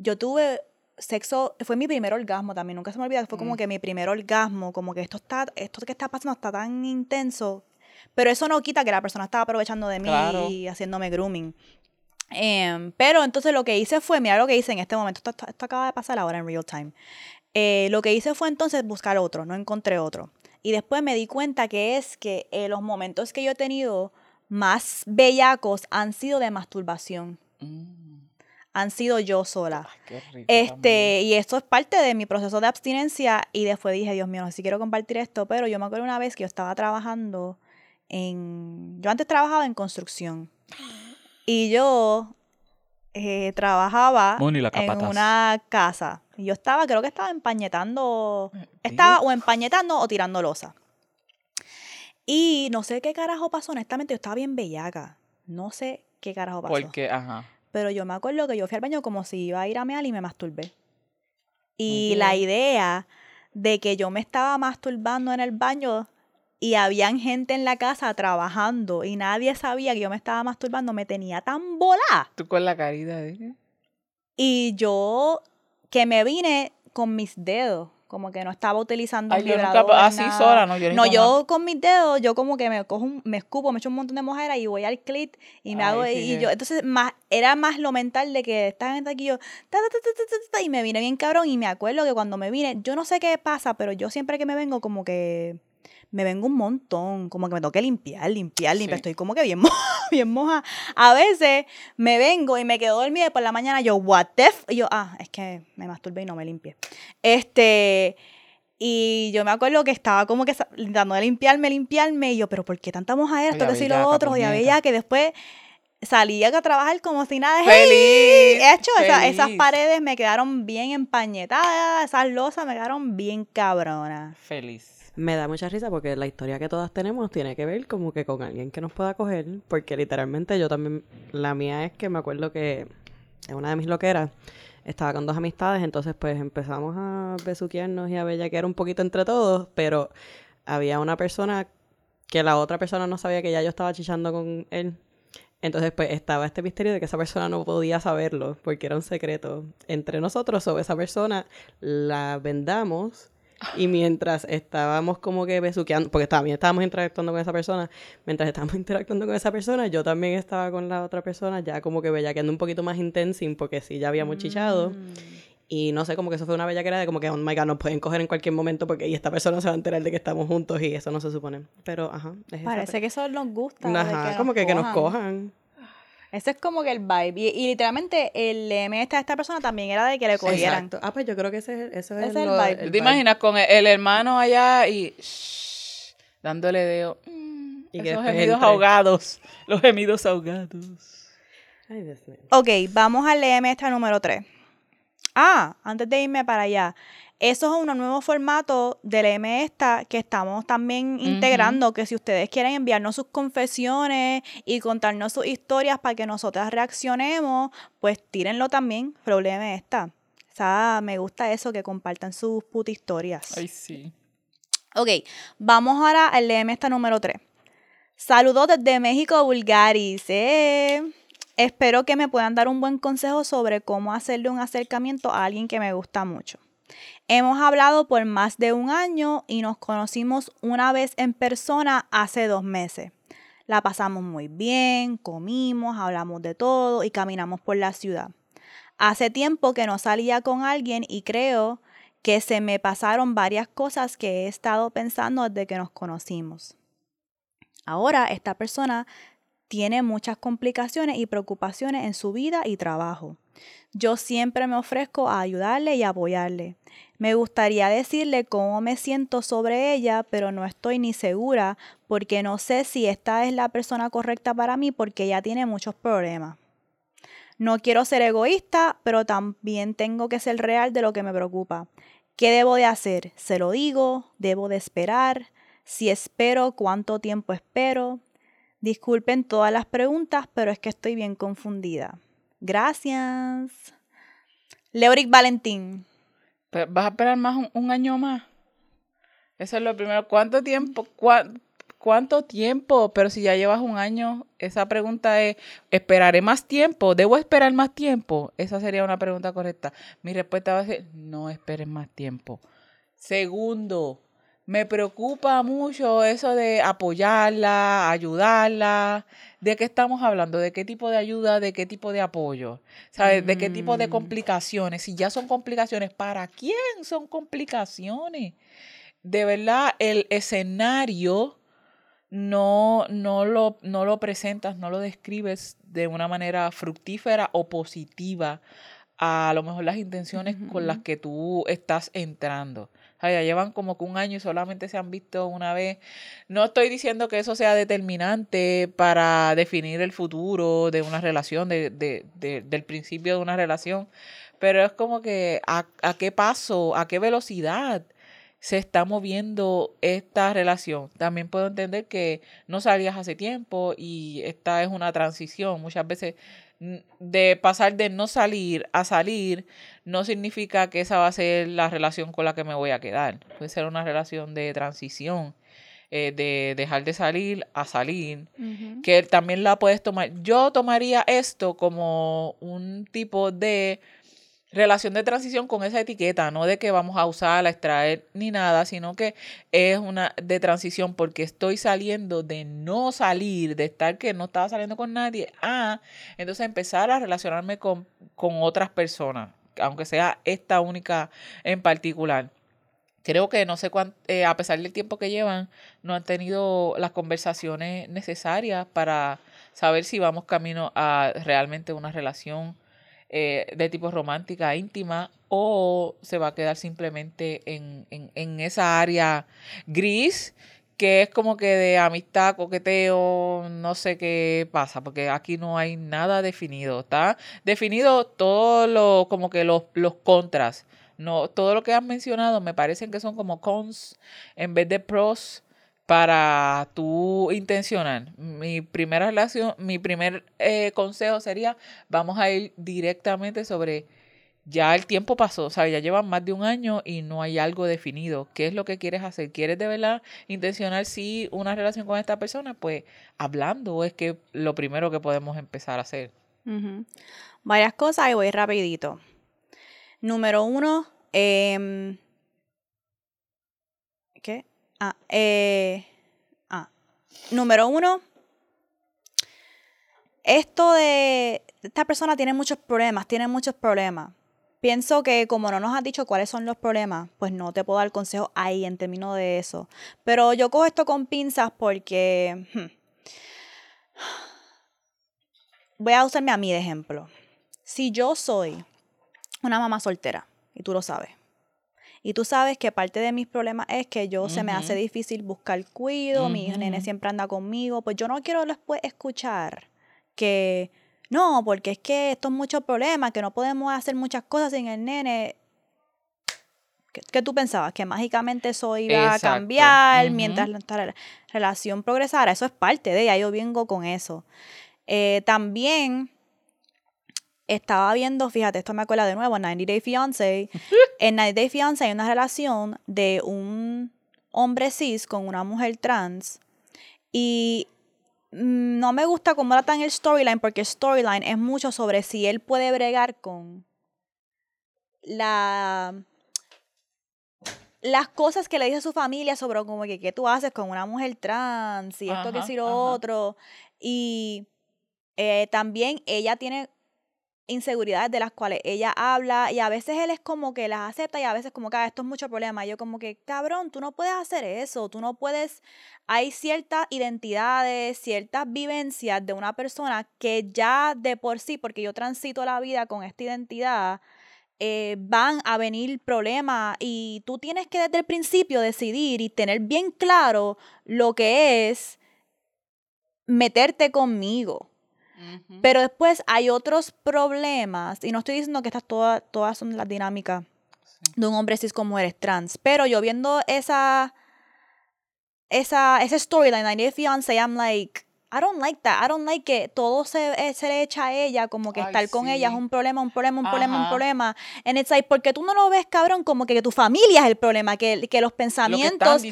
yo tuve sexo, fue mi primer orgasmo también, nunca se me olvida, fue como mm. que mi primer orgasmo, como que esto está, esto que está pasando está tan intenso, pero eso no quita que la persona estaba aprovechando de mí y haciéndome grooming. Em, pero entonces lo que hice fue, mira lo que hice en este momento, esto, acaba de pasar ahora en real time. Eh, lo que hice fue entonces buscar otro, no encontré otro. Y después me di cuenta que es que eh, los momentos que yo he tenido más bellacos han sido de masturbación. Mm han sido yo sola. este, y esto es parte de mi proceso de abstinencia y después dije, Dios mío, no sé si quiero compartir esto, pero yo me acuerdo una vez que yo estaba trabajando en yo antes trabajaba en construcción. Y yo eh, trabajaba en una casa. Y yo estaba, creo que estaba empañetando, eh, estaba o empañetando o tirando losa. Y no sé qué carajo pasó, honestamente, yo estaba bien bellaca. No sé qué carajo pasó. Porque, ajá. Pero yo me acuerdo que yo fui al baño como si iba a ir a meal y me masturbé. Y la idea de que yo me estaba masturbando en el baño y habían gente en la casa trabajando y nadie sabía que yo me estaba masturbando me tenía tan volada. Tú con la carita de... Y yo que me vine con mis dedos como que no estaba utilizando un vibrador. así sola, no, yo No, yo con mis dedos, yo como que me cojo me escupo, me echo un montón de mojera y voy al clit y me hago, y yo, entonces más, era más lo mental de que esta gente aquí yo, y me vine bien cabrón y me acuerdo que cuando me vine, yo no sé qué pasa, pero yo siempre que me vengo como que me vengo un montón, como que me tengo que limpiar, limpiar, limpiar, estoy como que bien, bien moja. A veces me vengo y me quedo dormida y por la mañana yo, what the f y yo, ah, es que me masturbé y no me limpié. Este, y yo me acuerdo que estaba como que tratando de limpiarme, limpiarme, y yo, pero ¿por qué tanta moja esto, que si lo otro? Y había que después salía a trabajar como si nada. ¡Feliz! hecho, esas paredes me quedaron bien empañetadas, esas losas me quedaron bien cabronas. Feliz me da mucha risa porque la historia que todas tenemos tiene que ver como que con alguien que nos pueda coger, porque literalmente yo también, la mía es que me acuerdo que en una de mis loqueras estaba con dos amistades, entonces pues empezamos a besuquearnos y a bellaquear un poquito entre todos, pero había una persona que la otra persona no sabía que ya yo estaba chichando con él. Entonces, pues estaba este misterio de que esa persona no podía saberlo porque era un secreto entre nosotros. O esa persona la vendamos y mientras estábamos como que besuqueando, porque también estábamos interactuando con esa persona, mientras estábamos interactuando con esa persona, yo también estaba con la otra persona, ya como que bellaqueando un poquito más intensín, porque sí, ya habíamos chichado. Mm. Y no sé, como que eso fue una bella de como que, oh my god, nos pueden coger en cualquier momento porque y esta persona se va a enterar de que estamos juntos y eso no se supone. Pero, ajá. Es Parece que eso nos gusta. Ajá, como que, que nos cojan. Ese es como que el vibe. Y, literalmente el lema de esta persona también era de que le cogieran. Exacto. Ah, pues yo creo que ese, ese, es, el, vibe. ¿Te imaginas con el, hermano allá y dándole dedo? Mm, y esos gemidos ahogados. Los gemidos ahogados. Ay, Dios mío. Ok, vamos al LM esta número 3. Ah, antes de irme para allá. Eso es un nuevo formato del M esta que estamos también integrando, que si ustedes quieren enviarnos sus confesiones y contarnos sus historias para que nosotras reaccionemos, pues tírenlo también, problema esta. O sea, me gusta eso, que compartan sus putas historias. Ay, sí. Ok, vamos ahora al M esta número 3. Saludos desde México, Bulgaris. Eh. Espero que me puedan dar un buen consejo sobre cómo hacerle un acercamiento a alguien que me gusta mucho. Hemos hablado por más de un año y nos conocimos una vez en persona hace dos meses. La pasamos muy bien, comimos, hablamos de todo y caminamos por la ciudad. Hace tiempo que no salía con alguien y creo que se me pasaron varias cosas que he estado pensando desde que nos conocimos. Ahora esta persona tiene muchas complicaciones y preocupaciones en su vida y trabajo. Yo siempre me ofrezco a ayudarle y apoyarle. Me gustaría decirle cómo me siento sobre ella, pero no estoy ni segura porque no sé si esta es la persona correcta para mí porque ella tiene muchos problemas. No quiero ser egoísta, pero también tengo que ser real de lo que me preocupa. ¿Qué debo de hacer? ¿Se lo digo? ¿Debo de esperar? Si espero, ¿cuánto tiempo espero? Disculpen todas las preguntas, pero es que estoy bien confundida. Gracias. Leoric Valentín. ¿Vas a esperar más un, año más? Eso es lo primero. ¿Cuánto tiempo? ¿Cuánto tiempo? Pero si ya llevas un año, esa pregunta es, ¿esperaré más tiempo? ¿Debo esperar más tiempo? Esa sería una pregunta correcta. Mi respuesta va a ser, no esperes más tiempo. Segundo, me preocupa mucho eso de apoyarla, ayudarla. ¿De qué estamos hablando? ¿De qué tipo de ayuda? ¿De qué tipo de apoyo? ¿Sabes? ¿De qué tipo de mm. complicaciones? Si ya son complicaciones, ¿para quién son complicaciones? De verdad, el escenario no, no, lo, no lo presentas, no lo describes de una manera fructífera o positiva a lo mejor las intenciones con las que tú estás entrando ya llevan como que un año y solamente se han visto una vez. No estoy diciendo que eso sea determinante para definir el futuro de una relación, de, de, de, del principio de una relación, pero es como que a, a qué paso, a qué velocidad se está moviendo esta relación. También puedo entender que no salías hace tiempo y esta es una transición. Muchas veces de pasar de no salir a salir no significa que esa va a ser la relación con la que me voy a quedar. Puede ser una relación de transición, eh, de dejar de salir a salir, que también la puedes tomar. Yo tomaría esto como un tipo de relación de transición con esa etiqueta, no de que vamos a usarla, extraer ni nada, sino que es una de transición porque estoy saliendo de no salir, de estar que no estaba saliendo con nadie, a entonces empezar a relacionarme con, con otras personas, aunque sea esta única en particular. Creo que no sé cuánto, eh, a pesar del tiempo que llevan, no han tenido las conversaciones necesarias para saber si vamos camino a realmente una relación eh, de tipo romántica, íntima, o se va a quedar simplemente en, en, esa área gris que es como que de amistad, coqueteo, no sé qué pasa, porque aquí no hay nada definido. Está definido todo lo, como que los, los contras. No, todo lo que han mencionado me parecen que son como cons en vez de pros para tú intencionar. Mi primera relación, mi primer eh, consejo sería, vamos a ir directamente sobre, ya el tiempo pasó, o ya llevan más de un año y no hay algo definido. ¿Qué es lo que quieres hacer? ¿Quieres de verdad intencionar sí una relación con esta persona? Pues hablando es que lo primero que podemos empezar a hacer. Varias cosas y voy rapidito. Número uno, eh. Ah, eh, ah, número uno, esto de esta persona tiene muchos problemas, tiene muchos problemas. pienso que como no nos has dicho cuáles son los problemas, pues no te puedo dar consejo ahí en términos de eso. Pero yo cojo esto con pinzas porque... hmm, Voy a usarme a mí de ejemplo. Si yo soy una mamá soltera, y tú lo sabes, y tú sabes que parte de mis problemas es que yo se me hace difícil buscar cuido, mi nene siempre anda conmigo, pues yo no quiero después escuchar que no, porque es que esto es mucho problema, que no podemos hacer muchas cosas sin el nene. ¿Qué, qué tú pensabas? Que mágicamente eso iba Exacto. a cambiar mientras nuestra rela- relación progresara. Eso es parte de ella, yo vengo con eso. Eh, también estaba viendo, fíjate, esto me acuerda de nuevo, 90 Day Fiancé. en 90 Day Fiancé hay una relación de un hombre cis con una mujer trans. Y no me gusta cómo era tan el storyline, porque el storyline es mucho sobre si él puede bregar con la las cosas que le dice su familia sobre como que qué tú haces con una mujer trans y esto que Ajá, si lo ajá. otro. Y eh, también ella tiene inseguridades de las cuales ella habla y a veces él es como que las acepta y a veces como que "Ah, esto es mucho problema. Y yo como que, cabrón, tú no puedes hacer eso, tú no puedes, hay ciertas identidades, ciertas vivencias de una persona que ya de por sí, porque yo transito la vida con esta identidad, eh, van a venir problemas y tú tienes que desde el principio decidir y tener bien claro lo que es meterte conmigo. Pero después hay otros problemas, y no estoy diciendo que estas todas, todas son las dinámicas Sí. de un hombre cis como eres trans, pero yo viendo esa, esa, ese storyline, 90 Day Fiancé, I'm like, I don't like that, I don't like que todo se, eh, se le echa a ella, como que Ay, estar con ella es un problema, un problema, un problema, un problema. And it's like, porque tú no lo ves, cabrón, como que, tu familia es el problema, que, que los Lo que están pensamientos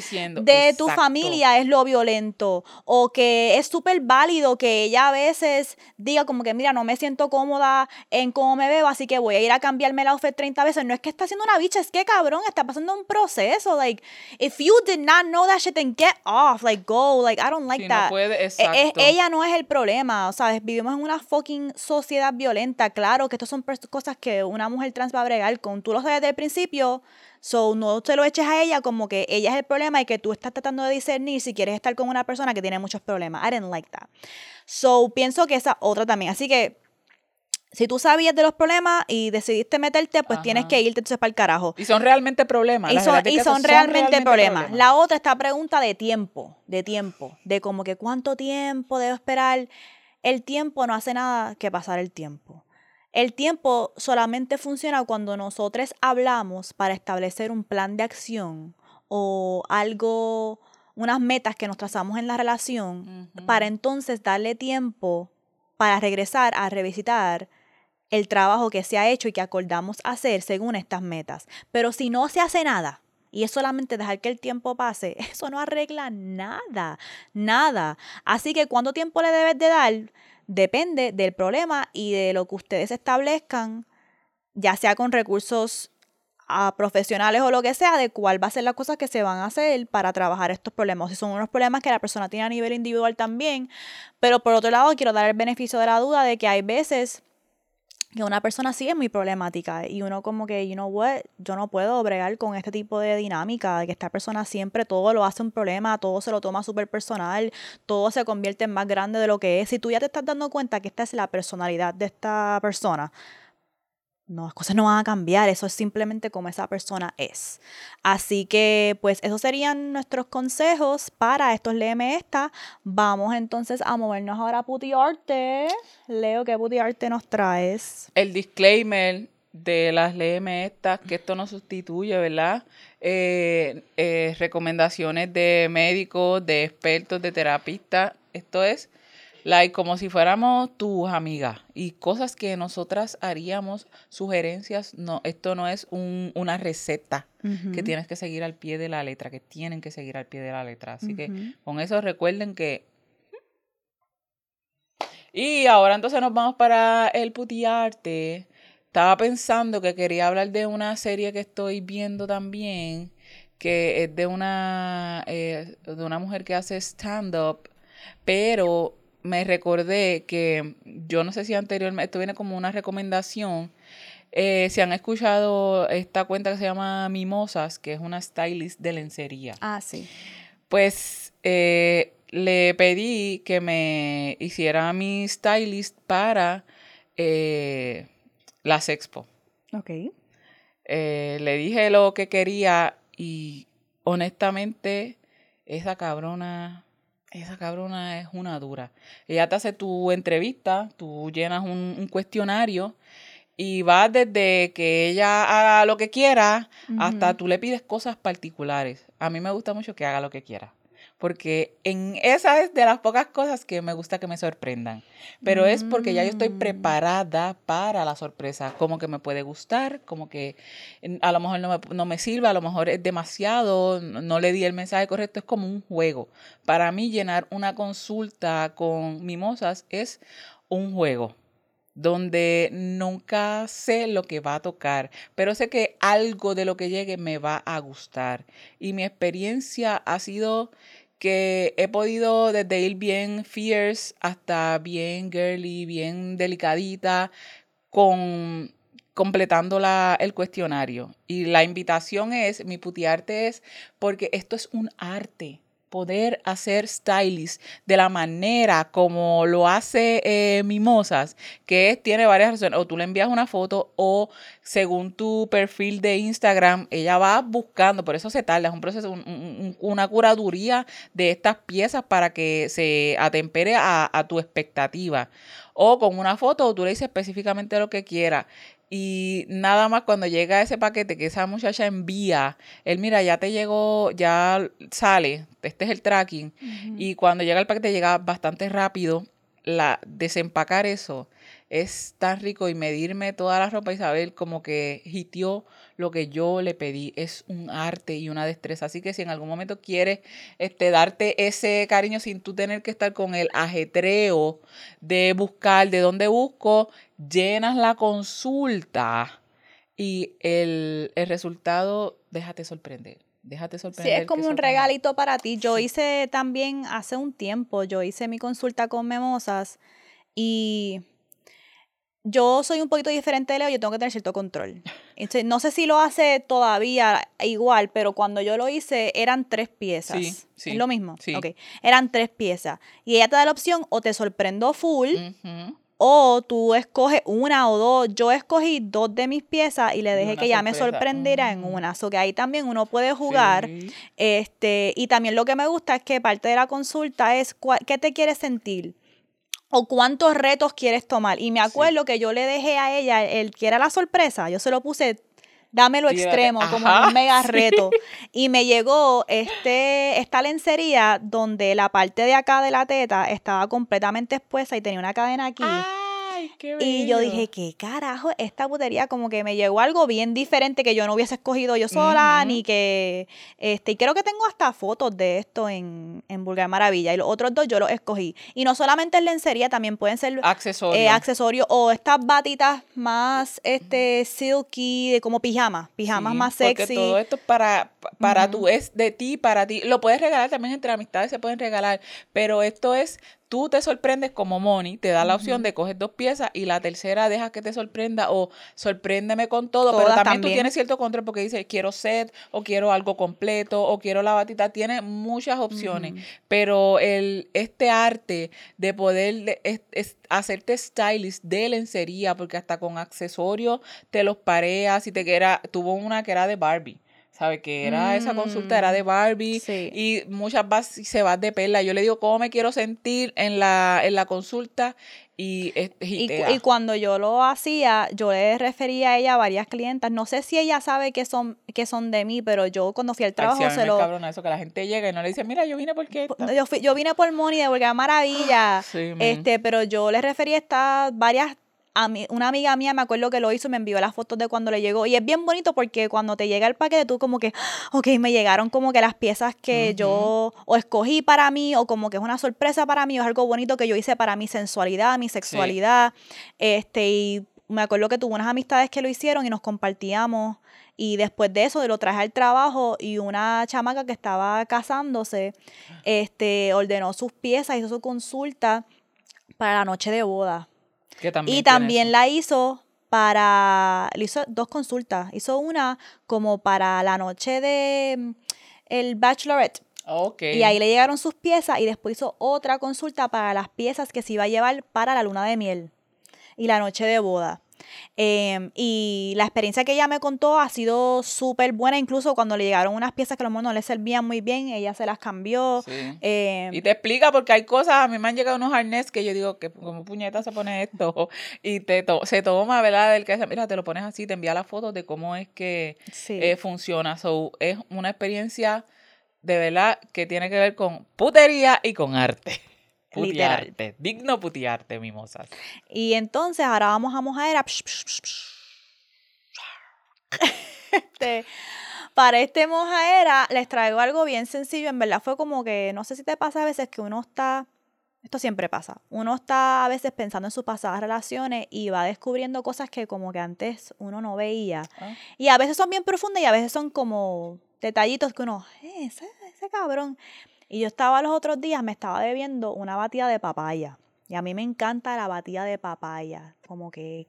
de tu familia es lo violento o que es súper válido que ella a veces diga como que mira no me siento cómoda en cómo me veo así que voy a ir a cambiarme el outfit 30 veces no es que está haciendo una bicha es que cabrón está pasando un proceso like if you did not know that shit then get off like go like I don't like Si that. no puede, e- es- ella no es el problema, o sea, vivimos en una fucking sociedad violenta. Claro que estas son cosas que una mujer trans va a bregar con. Tú lo sabes desde el principio, so no te lo eches a ella como que ella es el problema y que tú estás tratando de discernir si quieres estar con una persona que tiene muchos problemas. I didn't like that. So pienso que esa otra también. Así que si tú sabías de los problemas y decidiste meterte, pues tienes que irte entonces para el carajo. Y son realmente problemas. Y son, y son realmente, problemas. La otra está pregunta de tiempo, de tiempo, de como que cuánto tiempo debo esperar. El tiempo no hace nada que pasar el tiempo. El tiempo solamente funciona cuando nosotros hablamos para establecer un plan de acción o algo, unas metas que nos trazamos en la relación, para entonces darle tiempo para regresar a revisitar el trabajo que se ha hecho y que acordamos hacer según estas metas. Pero si no se hace nada y es solamente dejar que el tiempo pase, eso no arregla nada, nada. Así que cuánto tiempo le debes de dar depende del problema y de lo que ustedes establezcan, ya sea con recursos ah, profesionales o lo que sea, de cuál va a ser las cosas que se van a hacer para trabajar estos problemas. Si son unos problemas que la persona tiene a nivel individual también, pero por otro lado quiero dar el beneficio de la duda de que hay veces que una persona sí es muy problemática y uno como que, you know what, yo no puedo bregar con este tipo de dinámica, de que esta persona siempre todo lo hace un problema, todo se lo toma súper personal, todo se convierte en más grande de lo que es. Si tú ya te estás dando cuenta que esta es la personalidad de esta persona, no, las cosas no van a cambiar, eso es simplemente como esa persona es. Así que, pues, esos serían nuestros consejos para estos Léeme Esta. Vamos entonces a movernos ahora a Puti Arte. Leo, ¿qué Puti Arte nos traes? El disclaimer de las LM estas, que esto no sustituye, ¿verdad? Eh, eh, recomendaciones de médicos, de expertos, de terapistas. Esto es like, como si fuéramos tus amigas y cosas que nosotras haríamos, sugerencias. No, esto no es un- una receta que tienes que seguir al pie de la letra, que tienen que seguir al pie de la letra. Así que con eso recuerden que... Y ahora entonces nos vamos para el putiarte. Estaba pensando que quería hablar de una serie que estoy viendo también, que es de una, eh, de una mujer que hace stand-up, pero me recordé que yo no sé si anteriormente, esto viene como una recomendación, Eh, si han escuchado esta cuenta que se llama Mimosas, que es una stylist de lencería. Ah, sí. Pues eh, le pedí que me hiciera mi stylist para eh, las expo. Ok. Le dije lo que quería y honestamente esa cabrona, esa cabrona es una dura. Ella te hace tu entrevista, tú llenas un, un cuestionario y va desde que ella haga lo que quiera hasta tú le pides cosas particulares. A mí me gusta mucho que haga lo que quiera. Porque en esa es de las pocas cosas que me gusta que me sorprendan. Pero es porque ya yo estoy Mm. preparada para la sorpresa. Como que me puede gustar, como que a lo mejor no me, no me sirve, a lo mejor es demasiado, no no le di el mensaje correcto. Es como un juego. Para mí llenar una consulta con mimosas es un juego donde nunca sé lo que va a tocar, pero sé que algo de lo que llegue me va a gustar. Y mi experiencia ha sido que he podido desde ir bien fierce hasta bien girly, bien delicadita, con completando la, el cuestionario. Y la invitación es, mi putiarte es, porque esto es un arte poder hacer stylist de la manera como lo hace eh, Mimosas, que tiene varias razones. O tú le envías una foto o según tu perfil de Instagram, ella va buscando, por eso se tarda, es un proceso, un- un- una curaduría de estas piezas para que se atempere a, tu expectativa. O con una foto, tú le dices específicamente lo que quiera. Y nada más cuando llega ese paquete que esa muchacha envía, él mira, ya te llegó, ya sale, este es el tracking. Y cuando llega el paquete llega bastante rápido. La, desempacar eso es tan rico y medirme toda la ropa y saber como que hitió lo que yo le pedí. Es un arte y una destreza. Así que si en algún momento quieres este, darte ese cariño sin tú tener que estar con el ajetreo de buscar de dónde busco, llenas la consulta y el, el resultado, déjate sorprender. Déjate Sí, sorprender. es como un regalito para ti. Yo Sí. hice también hace un tiempo, yo hice mi consulta con Memosas y yo soy un poquito diferente de Leo, yo tengo que tener cierto control. Entonces, no sé si lo hace todavía igual, pero cuando yo lo hice eran tres piezas. Sí, sí, ¿Es lo mismo? sí. Ok. Eran tres piezas. Y ella te da la opción o te sorprendo full o tú escoges una o dos. Yo escogí dos de mis piezas y le dejé una que ella me sorprendiera en una. So que ahí también uno puede jugar. Sí. Este, y también lo que me gusta es que parte de la consulta es cua- qué te quieres sentir o cuántos retos quieres tomar. Y me acuerdo que yo le dejé a ella el que era la sorpresa, yo se lo puse dame lo extremo, como un mega sí. reto. Y me llegó este, esta lencería donde la parte de acá de la teta estaba completamente expuesta y tenía una cadena aquí. Ay, qué Y yo dije, ¿qué carajo? Esta putería como que me llegó algo bien diferente que yo no hubiese escogido yo sola, ni que, este, y creo que tengo hasta fotos de esto en, en Vulgar Maravilla. Y los otros dos yo los escogí. Y no solamente es lencería, también pueden ser eh, accesorios o estas batitas más, este, silky, de como pijamas, pijamas Sí, más Porque sexy. todo esto es para, pa- para tú, es de ti, para ti. Lo puedes regalar también entre amistades, se pueden regalar. Pero esto es, tú te sorprendes como Moni, te da la opción de coger dos piezas y la tercera dejas que te sorprenda o sorpréndeme con todo. pero también, tú tienes cierto control porque dices, quiero set o quiero algo completo o quiero la batita. Tiene muchas opciones. Pero el, este arte de poder de- es- es hacerte stylist de lencería, porque hasta con accesorios te los pareas, si te queda, tuvo una que era de Barbie. ¿Sabes? Que era esa consulta, era de Barbie. Sí. Y muchas y se van de perla. Yo le digo, ¿cómo me quiero sentir en la, en la consulta? Y, y Y, cuando yo lo hacía, yo le refería a ella a varias clientas. No sé si ella sabe que son, que son de mí, pero yo cuando fui al Ay, trabajo sí, a mí se lo. encabrona eso, que la gente llega y no le dice, mira, yo vine porque esta". Yo, fui- yo vine por Moni de Vulgar Maravilla. Sí, este, pero yo le referí a estas varias. Ami- una amiga mía me acuerdo que lo hizo y me envió las fotos de cuando le llegó. Y es bien bonito porque cuando te llega el paquete, tú como que, ok, me llegaron como que las piezas que yo o escogí para mí, o como que es una sorpresa para mí, o es algo bonito que yo hice para mi sensualidad, mi sexualidad. Este, y me acuerdo que tuve unas amistades que lo hicieron y nos compartíamos. Y después de eso, lo traje al trabajo y una chamaca que estaba casándose, este, ordenó sus piezas, hizo su consulta para la noche de boda. Que también Y también eso. la hizo para, le hizo dos consultas. Hizo una como para la noche de mm, el bachelorette. Ok. Y ahí le llegaron sus piezas y después hizo otra consulta para las piezas que se iba a llevar para la luna de miel y la noche de boda. Em, y la experiencia que ella me contó ha sido súper buena, incluso cuando le llegaron unas piezas que a lo mejor no le servían muy bien, ella se las cambió. Sí. Em, Y te explica porque hay cosas, a mí me han llegado unos arnés que yo digo que como puñeta se pone esto y te to- se toma, ¿verdad? Del que mira, te lo pones así, te envía las fotos de cómo es que sí. eh, funciona. So, es una experiencia de verdad que tiene que ver con putería y con arte. Literal. Putiarte, digno putiarte, mimosas. Y entonces ahora vamos a mojadera. Este, para este mojadera les traigo algo bien sencillo. En verdad fue como que, no sé si te pasa a veces que uno está, esto siempre pasa, uno está a veces pensando en sus pasadas relaciones y va descubriendo cosas que como que antes uno no veía. Ah. Y a veces son bien profundas y a veces son como detallitos que uno, "Eh, ese, ese cabrón. Y yo estaba los otros días, me estaba bebiendo una batida de papaya. Y a mí me encanta la batida de papaya. Como que,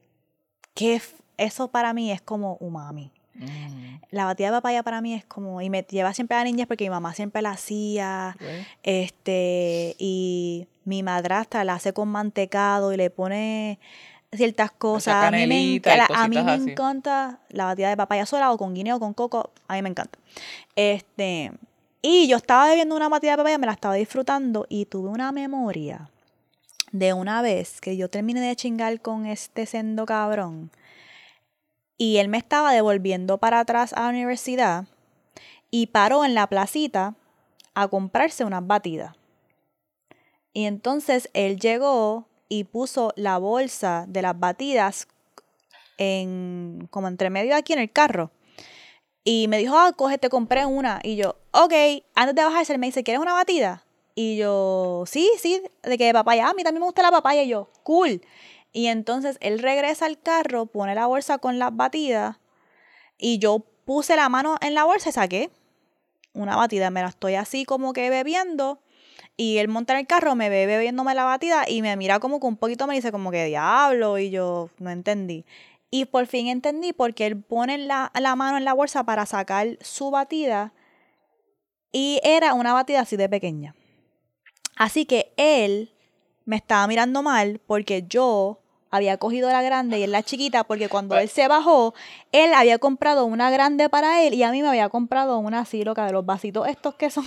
que eso para mí es como umami. Mm, La batida de papaya para mí es como, y me lleva siempre a niñas porque mi mamá siempre la hacía. Este, y mi madrastra la hace con mantecado y le pone ciertas cosas. A mí, me, a mí me encanta la batida de papaya sola o con guineo o con coco. A mí me encanta. Este, y yo estaba bebiendo una batida de papaya, me la estaba disfrutando y tuve una memoria de una vez que yo terminé de chingar con este sendo cabrón y él me estaba devolviendo para atrás a la universidad y paró en la placita a comprarse unas batidas. Y entonces él llegó y puso la bolsa de las batidas en como entre medio aquí en el carro. Y me dijo, ah, coge, te compré una. Y yo, ok, antes de bajarse, él me dice, ¿quieres una batida? Y yo, sí, sí, de que papaya. Ah, a mí también me gusta la papaya. Y yo, cool. Y entonces él regresa al carro, pone la bolsa con las batidas. Y yo puse la mano en la bolsa y saqué una batida. Me la estoy así como que bebiendo. Y él monta en el carro, me ve bebiéndome la batida y me mira como que un poquito me dice como que diablo. Y yo no entendí. Y por fin entendí porque él pone la, la mano en la bolsa para sacar su batida. Y era una batida así de pequeña. Así que él me estaba mirando mal porque yo había cogido la grande y él la chiquita porque cuando él se bajó, él había comprado una grande para él y a mí me había comprado una así loca de los vasitos estos que son.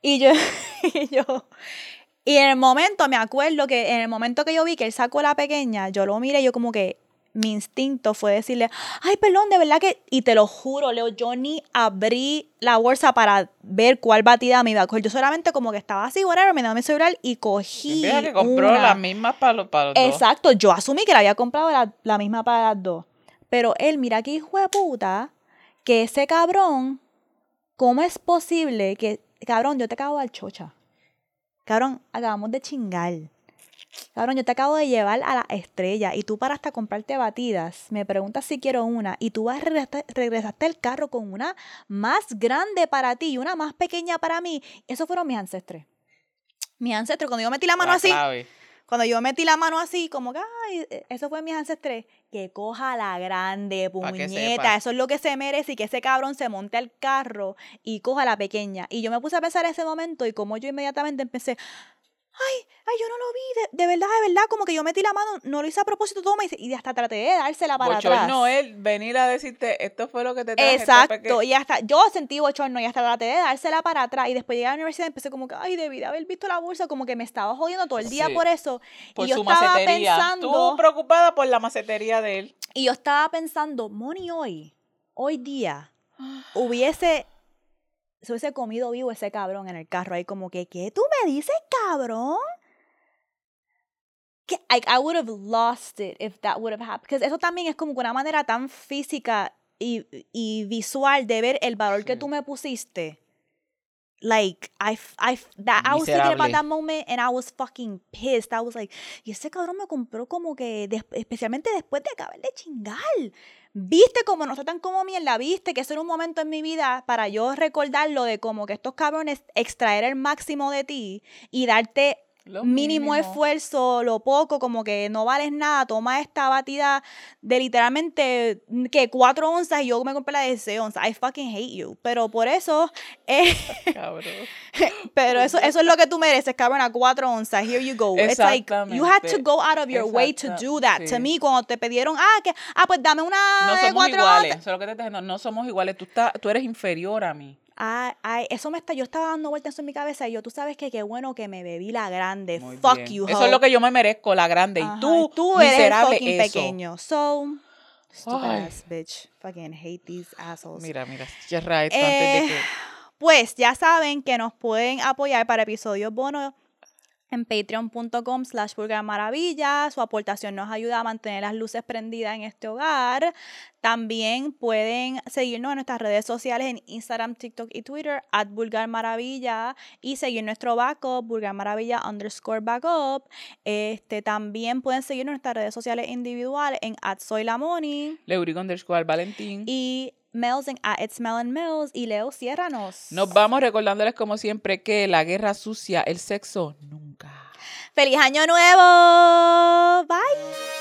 Y yo, y yo, y en el momento me acuerdo que en el momento que yo vi que él sacó la pequeña, yo lo miré y yo como que mi instinto fue decirle, ay, perdón, de verdad que, y te lo juro, Leo, yo ni abrí la bolsa para ver cuál batida me iba a coger. Yo solamente como que estaba así, whatever, me daba mi celular y cogí Mira que compró una. las mismas para los, para los dos. Exacto, yo asumí que le había comprado la, la misma para las dos. Pero él, mira qué hijo de puta, que ese cabrón, ¿cómo es posible que, cabrón, yo te de dar chocha? Cabrón, acabamos de chingar. Cabrón, yo te acabo de llevar a la estrella y tú paraste a comprarte batidas. Me preguntas si quiero una y tú vas regresaste, el carro con una más grande para ti y una más pequeña para mí. Esos fueron mis ancestres. Mis ancestres, cuando yo metí la mano La así, clave. cuando yo metí la mano así, como que, ay, eh, eso fue mis ancestres, que coja la grande, puñeta, eso es lo que se merece y que ese cabrón se monte al carro y coja la pequeña. Y yo me puse a pensar ese momento y como yo inmediatamente empecé, ay, ay, yo no lo vi, de, de verdad, de verdad, como que yo metí la mano, no lo hice a propósito, toma, y, y hasta traté de dársela para atrás. Bochorno él venir a decirte, esto fue lo que te traje. esto Exacto, fue que-". y hasta yo sentí bochorno y hasta traté de dársela para atrás y después llegué a la universidad y empecé como que, ay, debí de haber visto la bolsa, como que me estaba jodiendo todo el día Sí. por eso. Por y yo su estaba macetería. pensando, Tú preocupada por la macetería de él. y yo estaba pensando, Moni hoy, hoy día, hubiese, se hubiese comido vivo ese cabrón en el carro ahí como que, ¿qué tú me dices, cabrón? Que I, I would have lost it if that would have happened. Porque eso también es como que una manera tan física y, y visual de ver el valor que Sí. tú me pusiste. Like, I, I, that, I was thinking about that moment and I was fucking pissed. I was like, y ese cabrón me compró como que, especialmente después de acabar de chingar. Viste como no está tan como mierda, viste que eso era un momento en mi vida para yo recordarlo de como que estos cabrones extraer el máximo de ti y darte Lo mínimo, mínimo. esfuerzo, lo poco, como que no vales nada, toma esta batida de literalmente mm, que 4 onzas y yo me compré la de 6 onzas. I fucking hate you. Pero por eso, eh, Cabrón. pero eso, eso es lo que tú mereces, cabrón, a 4 onzas. Here you go. It's like, you had to go out of your way to do that. To sí. me, cuando te pidieron, ah, que, ah, pues dame una No de somos 4 iguales. onzas. Eso es lo que te estoy diciendo. No somos iguales. Tú, estás, tú eres inferior a mí. Ay, ay, eso me está, yo estaba dando vueltas en mi cabeza y yo, tú sabes que qué bueno que me bebí la grande. Muy Fuck bien. you, Eso es lo que yo me merezco, la grande. Ajá, Y tú, tú eres fucking eso. pequeño. So, stupid Ay. ass bitch. Fucking hate these assholes. Mira, mira, antes Eh, de que... Pues ya saben que nos pueden apoyar para episodios bonos en patreon.com slash maravilla. Su aportación nos ayuda a mantener las luces prendidas en este hogar. También pueden seguirnos en nuestras redes sociales en Instagram, TikTok y Twitter, at Vulgar Maravilla, y seguir nuestro backup, Vulgar Maravilla underscore backup. Este, también pueden seguirnos en nuestras redes sociales individuales en at Soy la Moni Leurico underscore Valentín. y Mel's en at It's Mel and Mel's. Y Leo, ciérranos. Nos vamos recordándoles como siempre que la guerra sucia, el sexo, nunca. ¡Feliz Año Nuevo! Bye.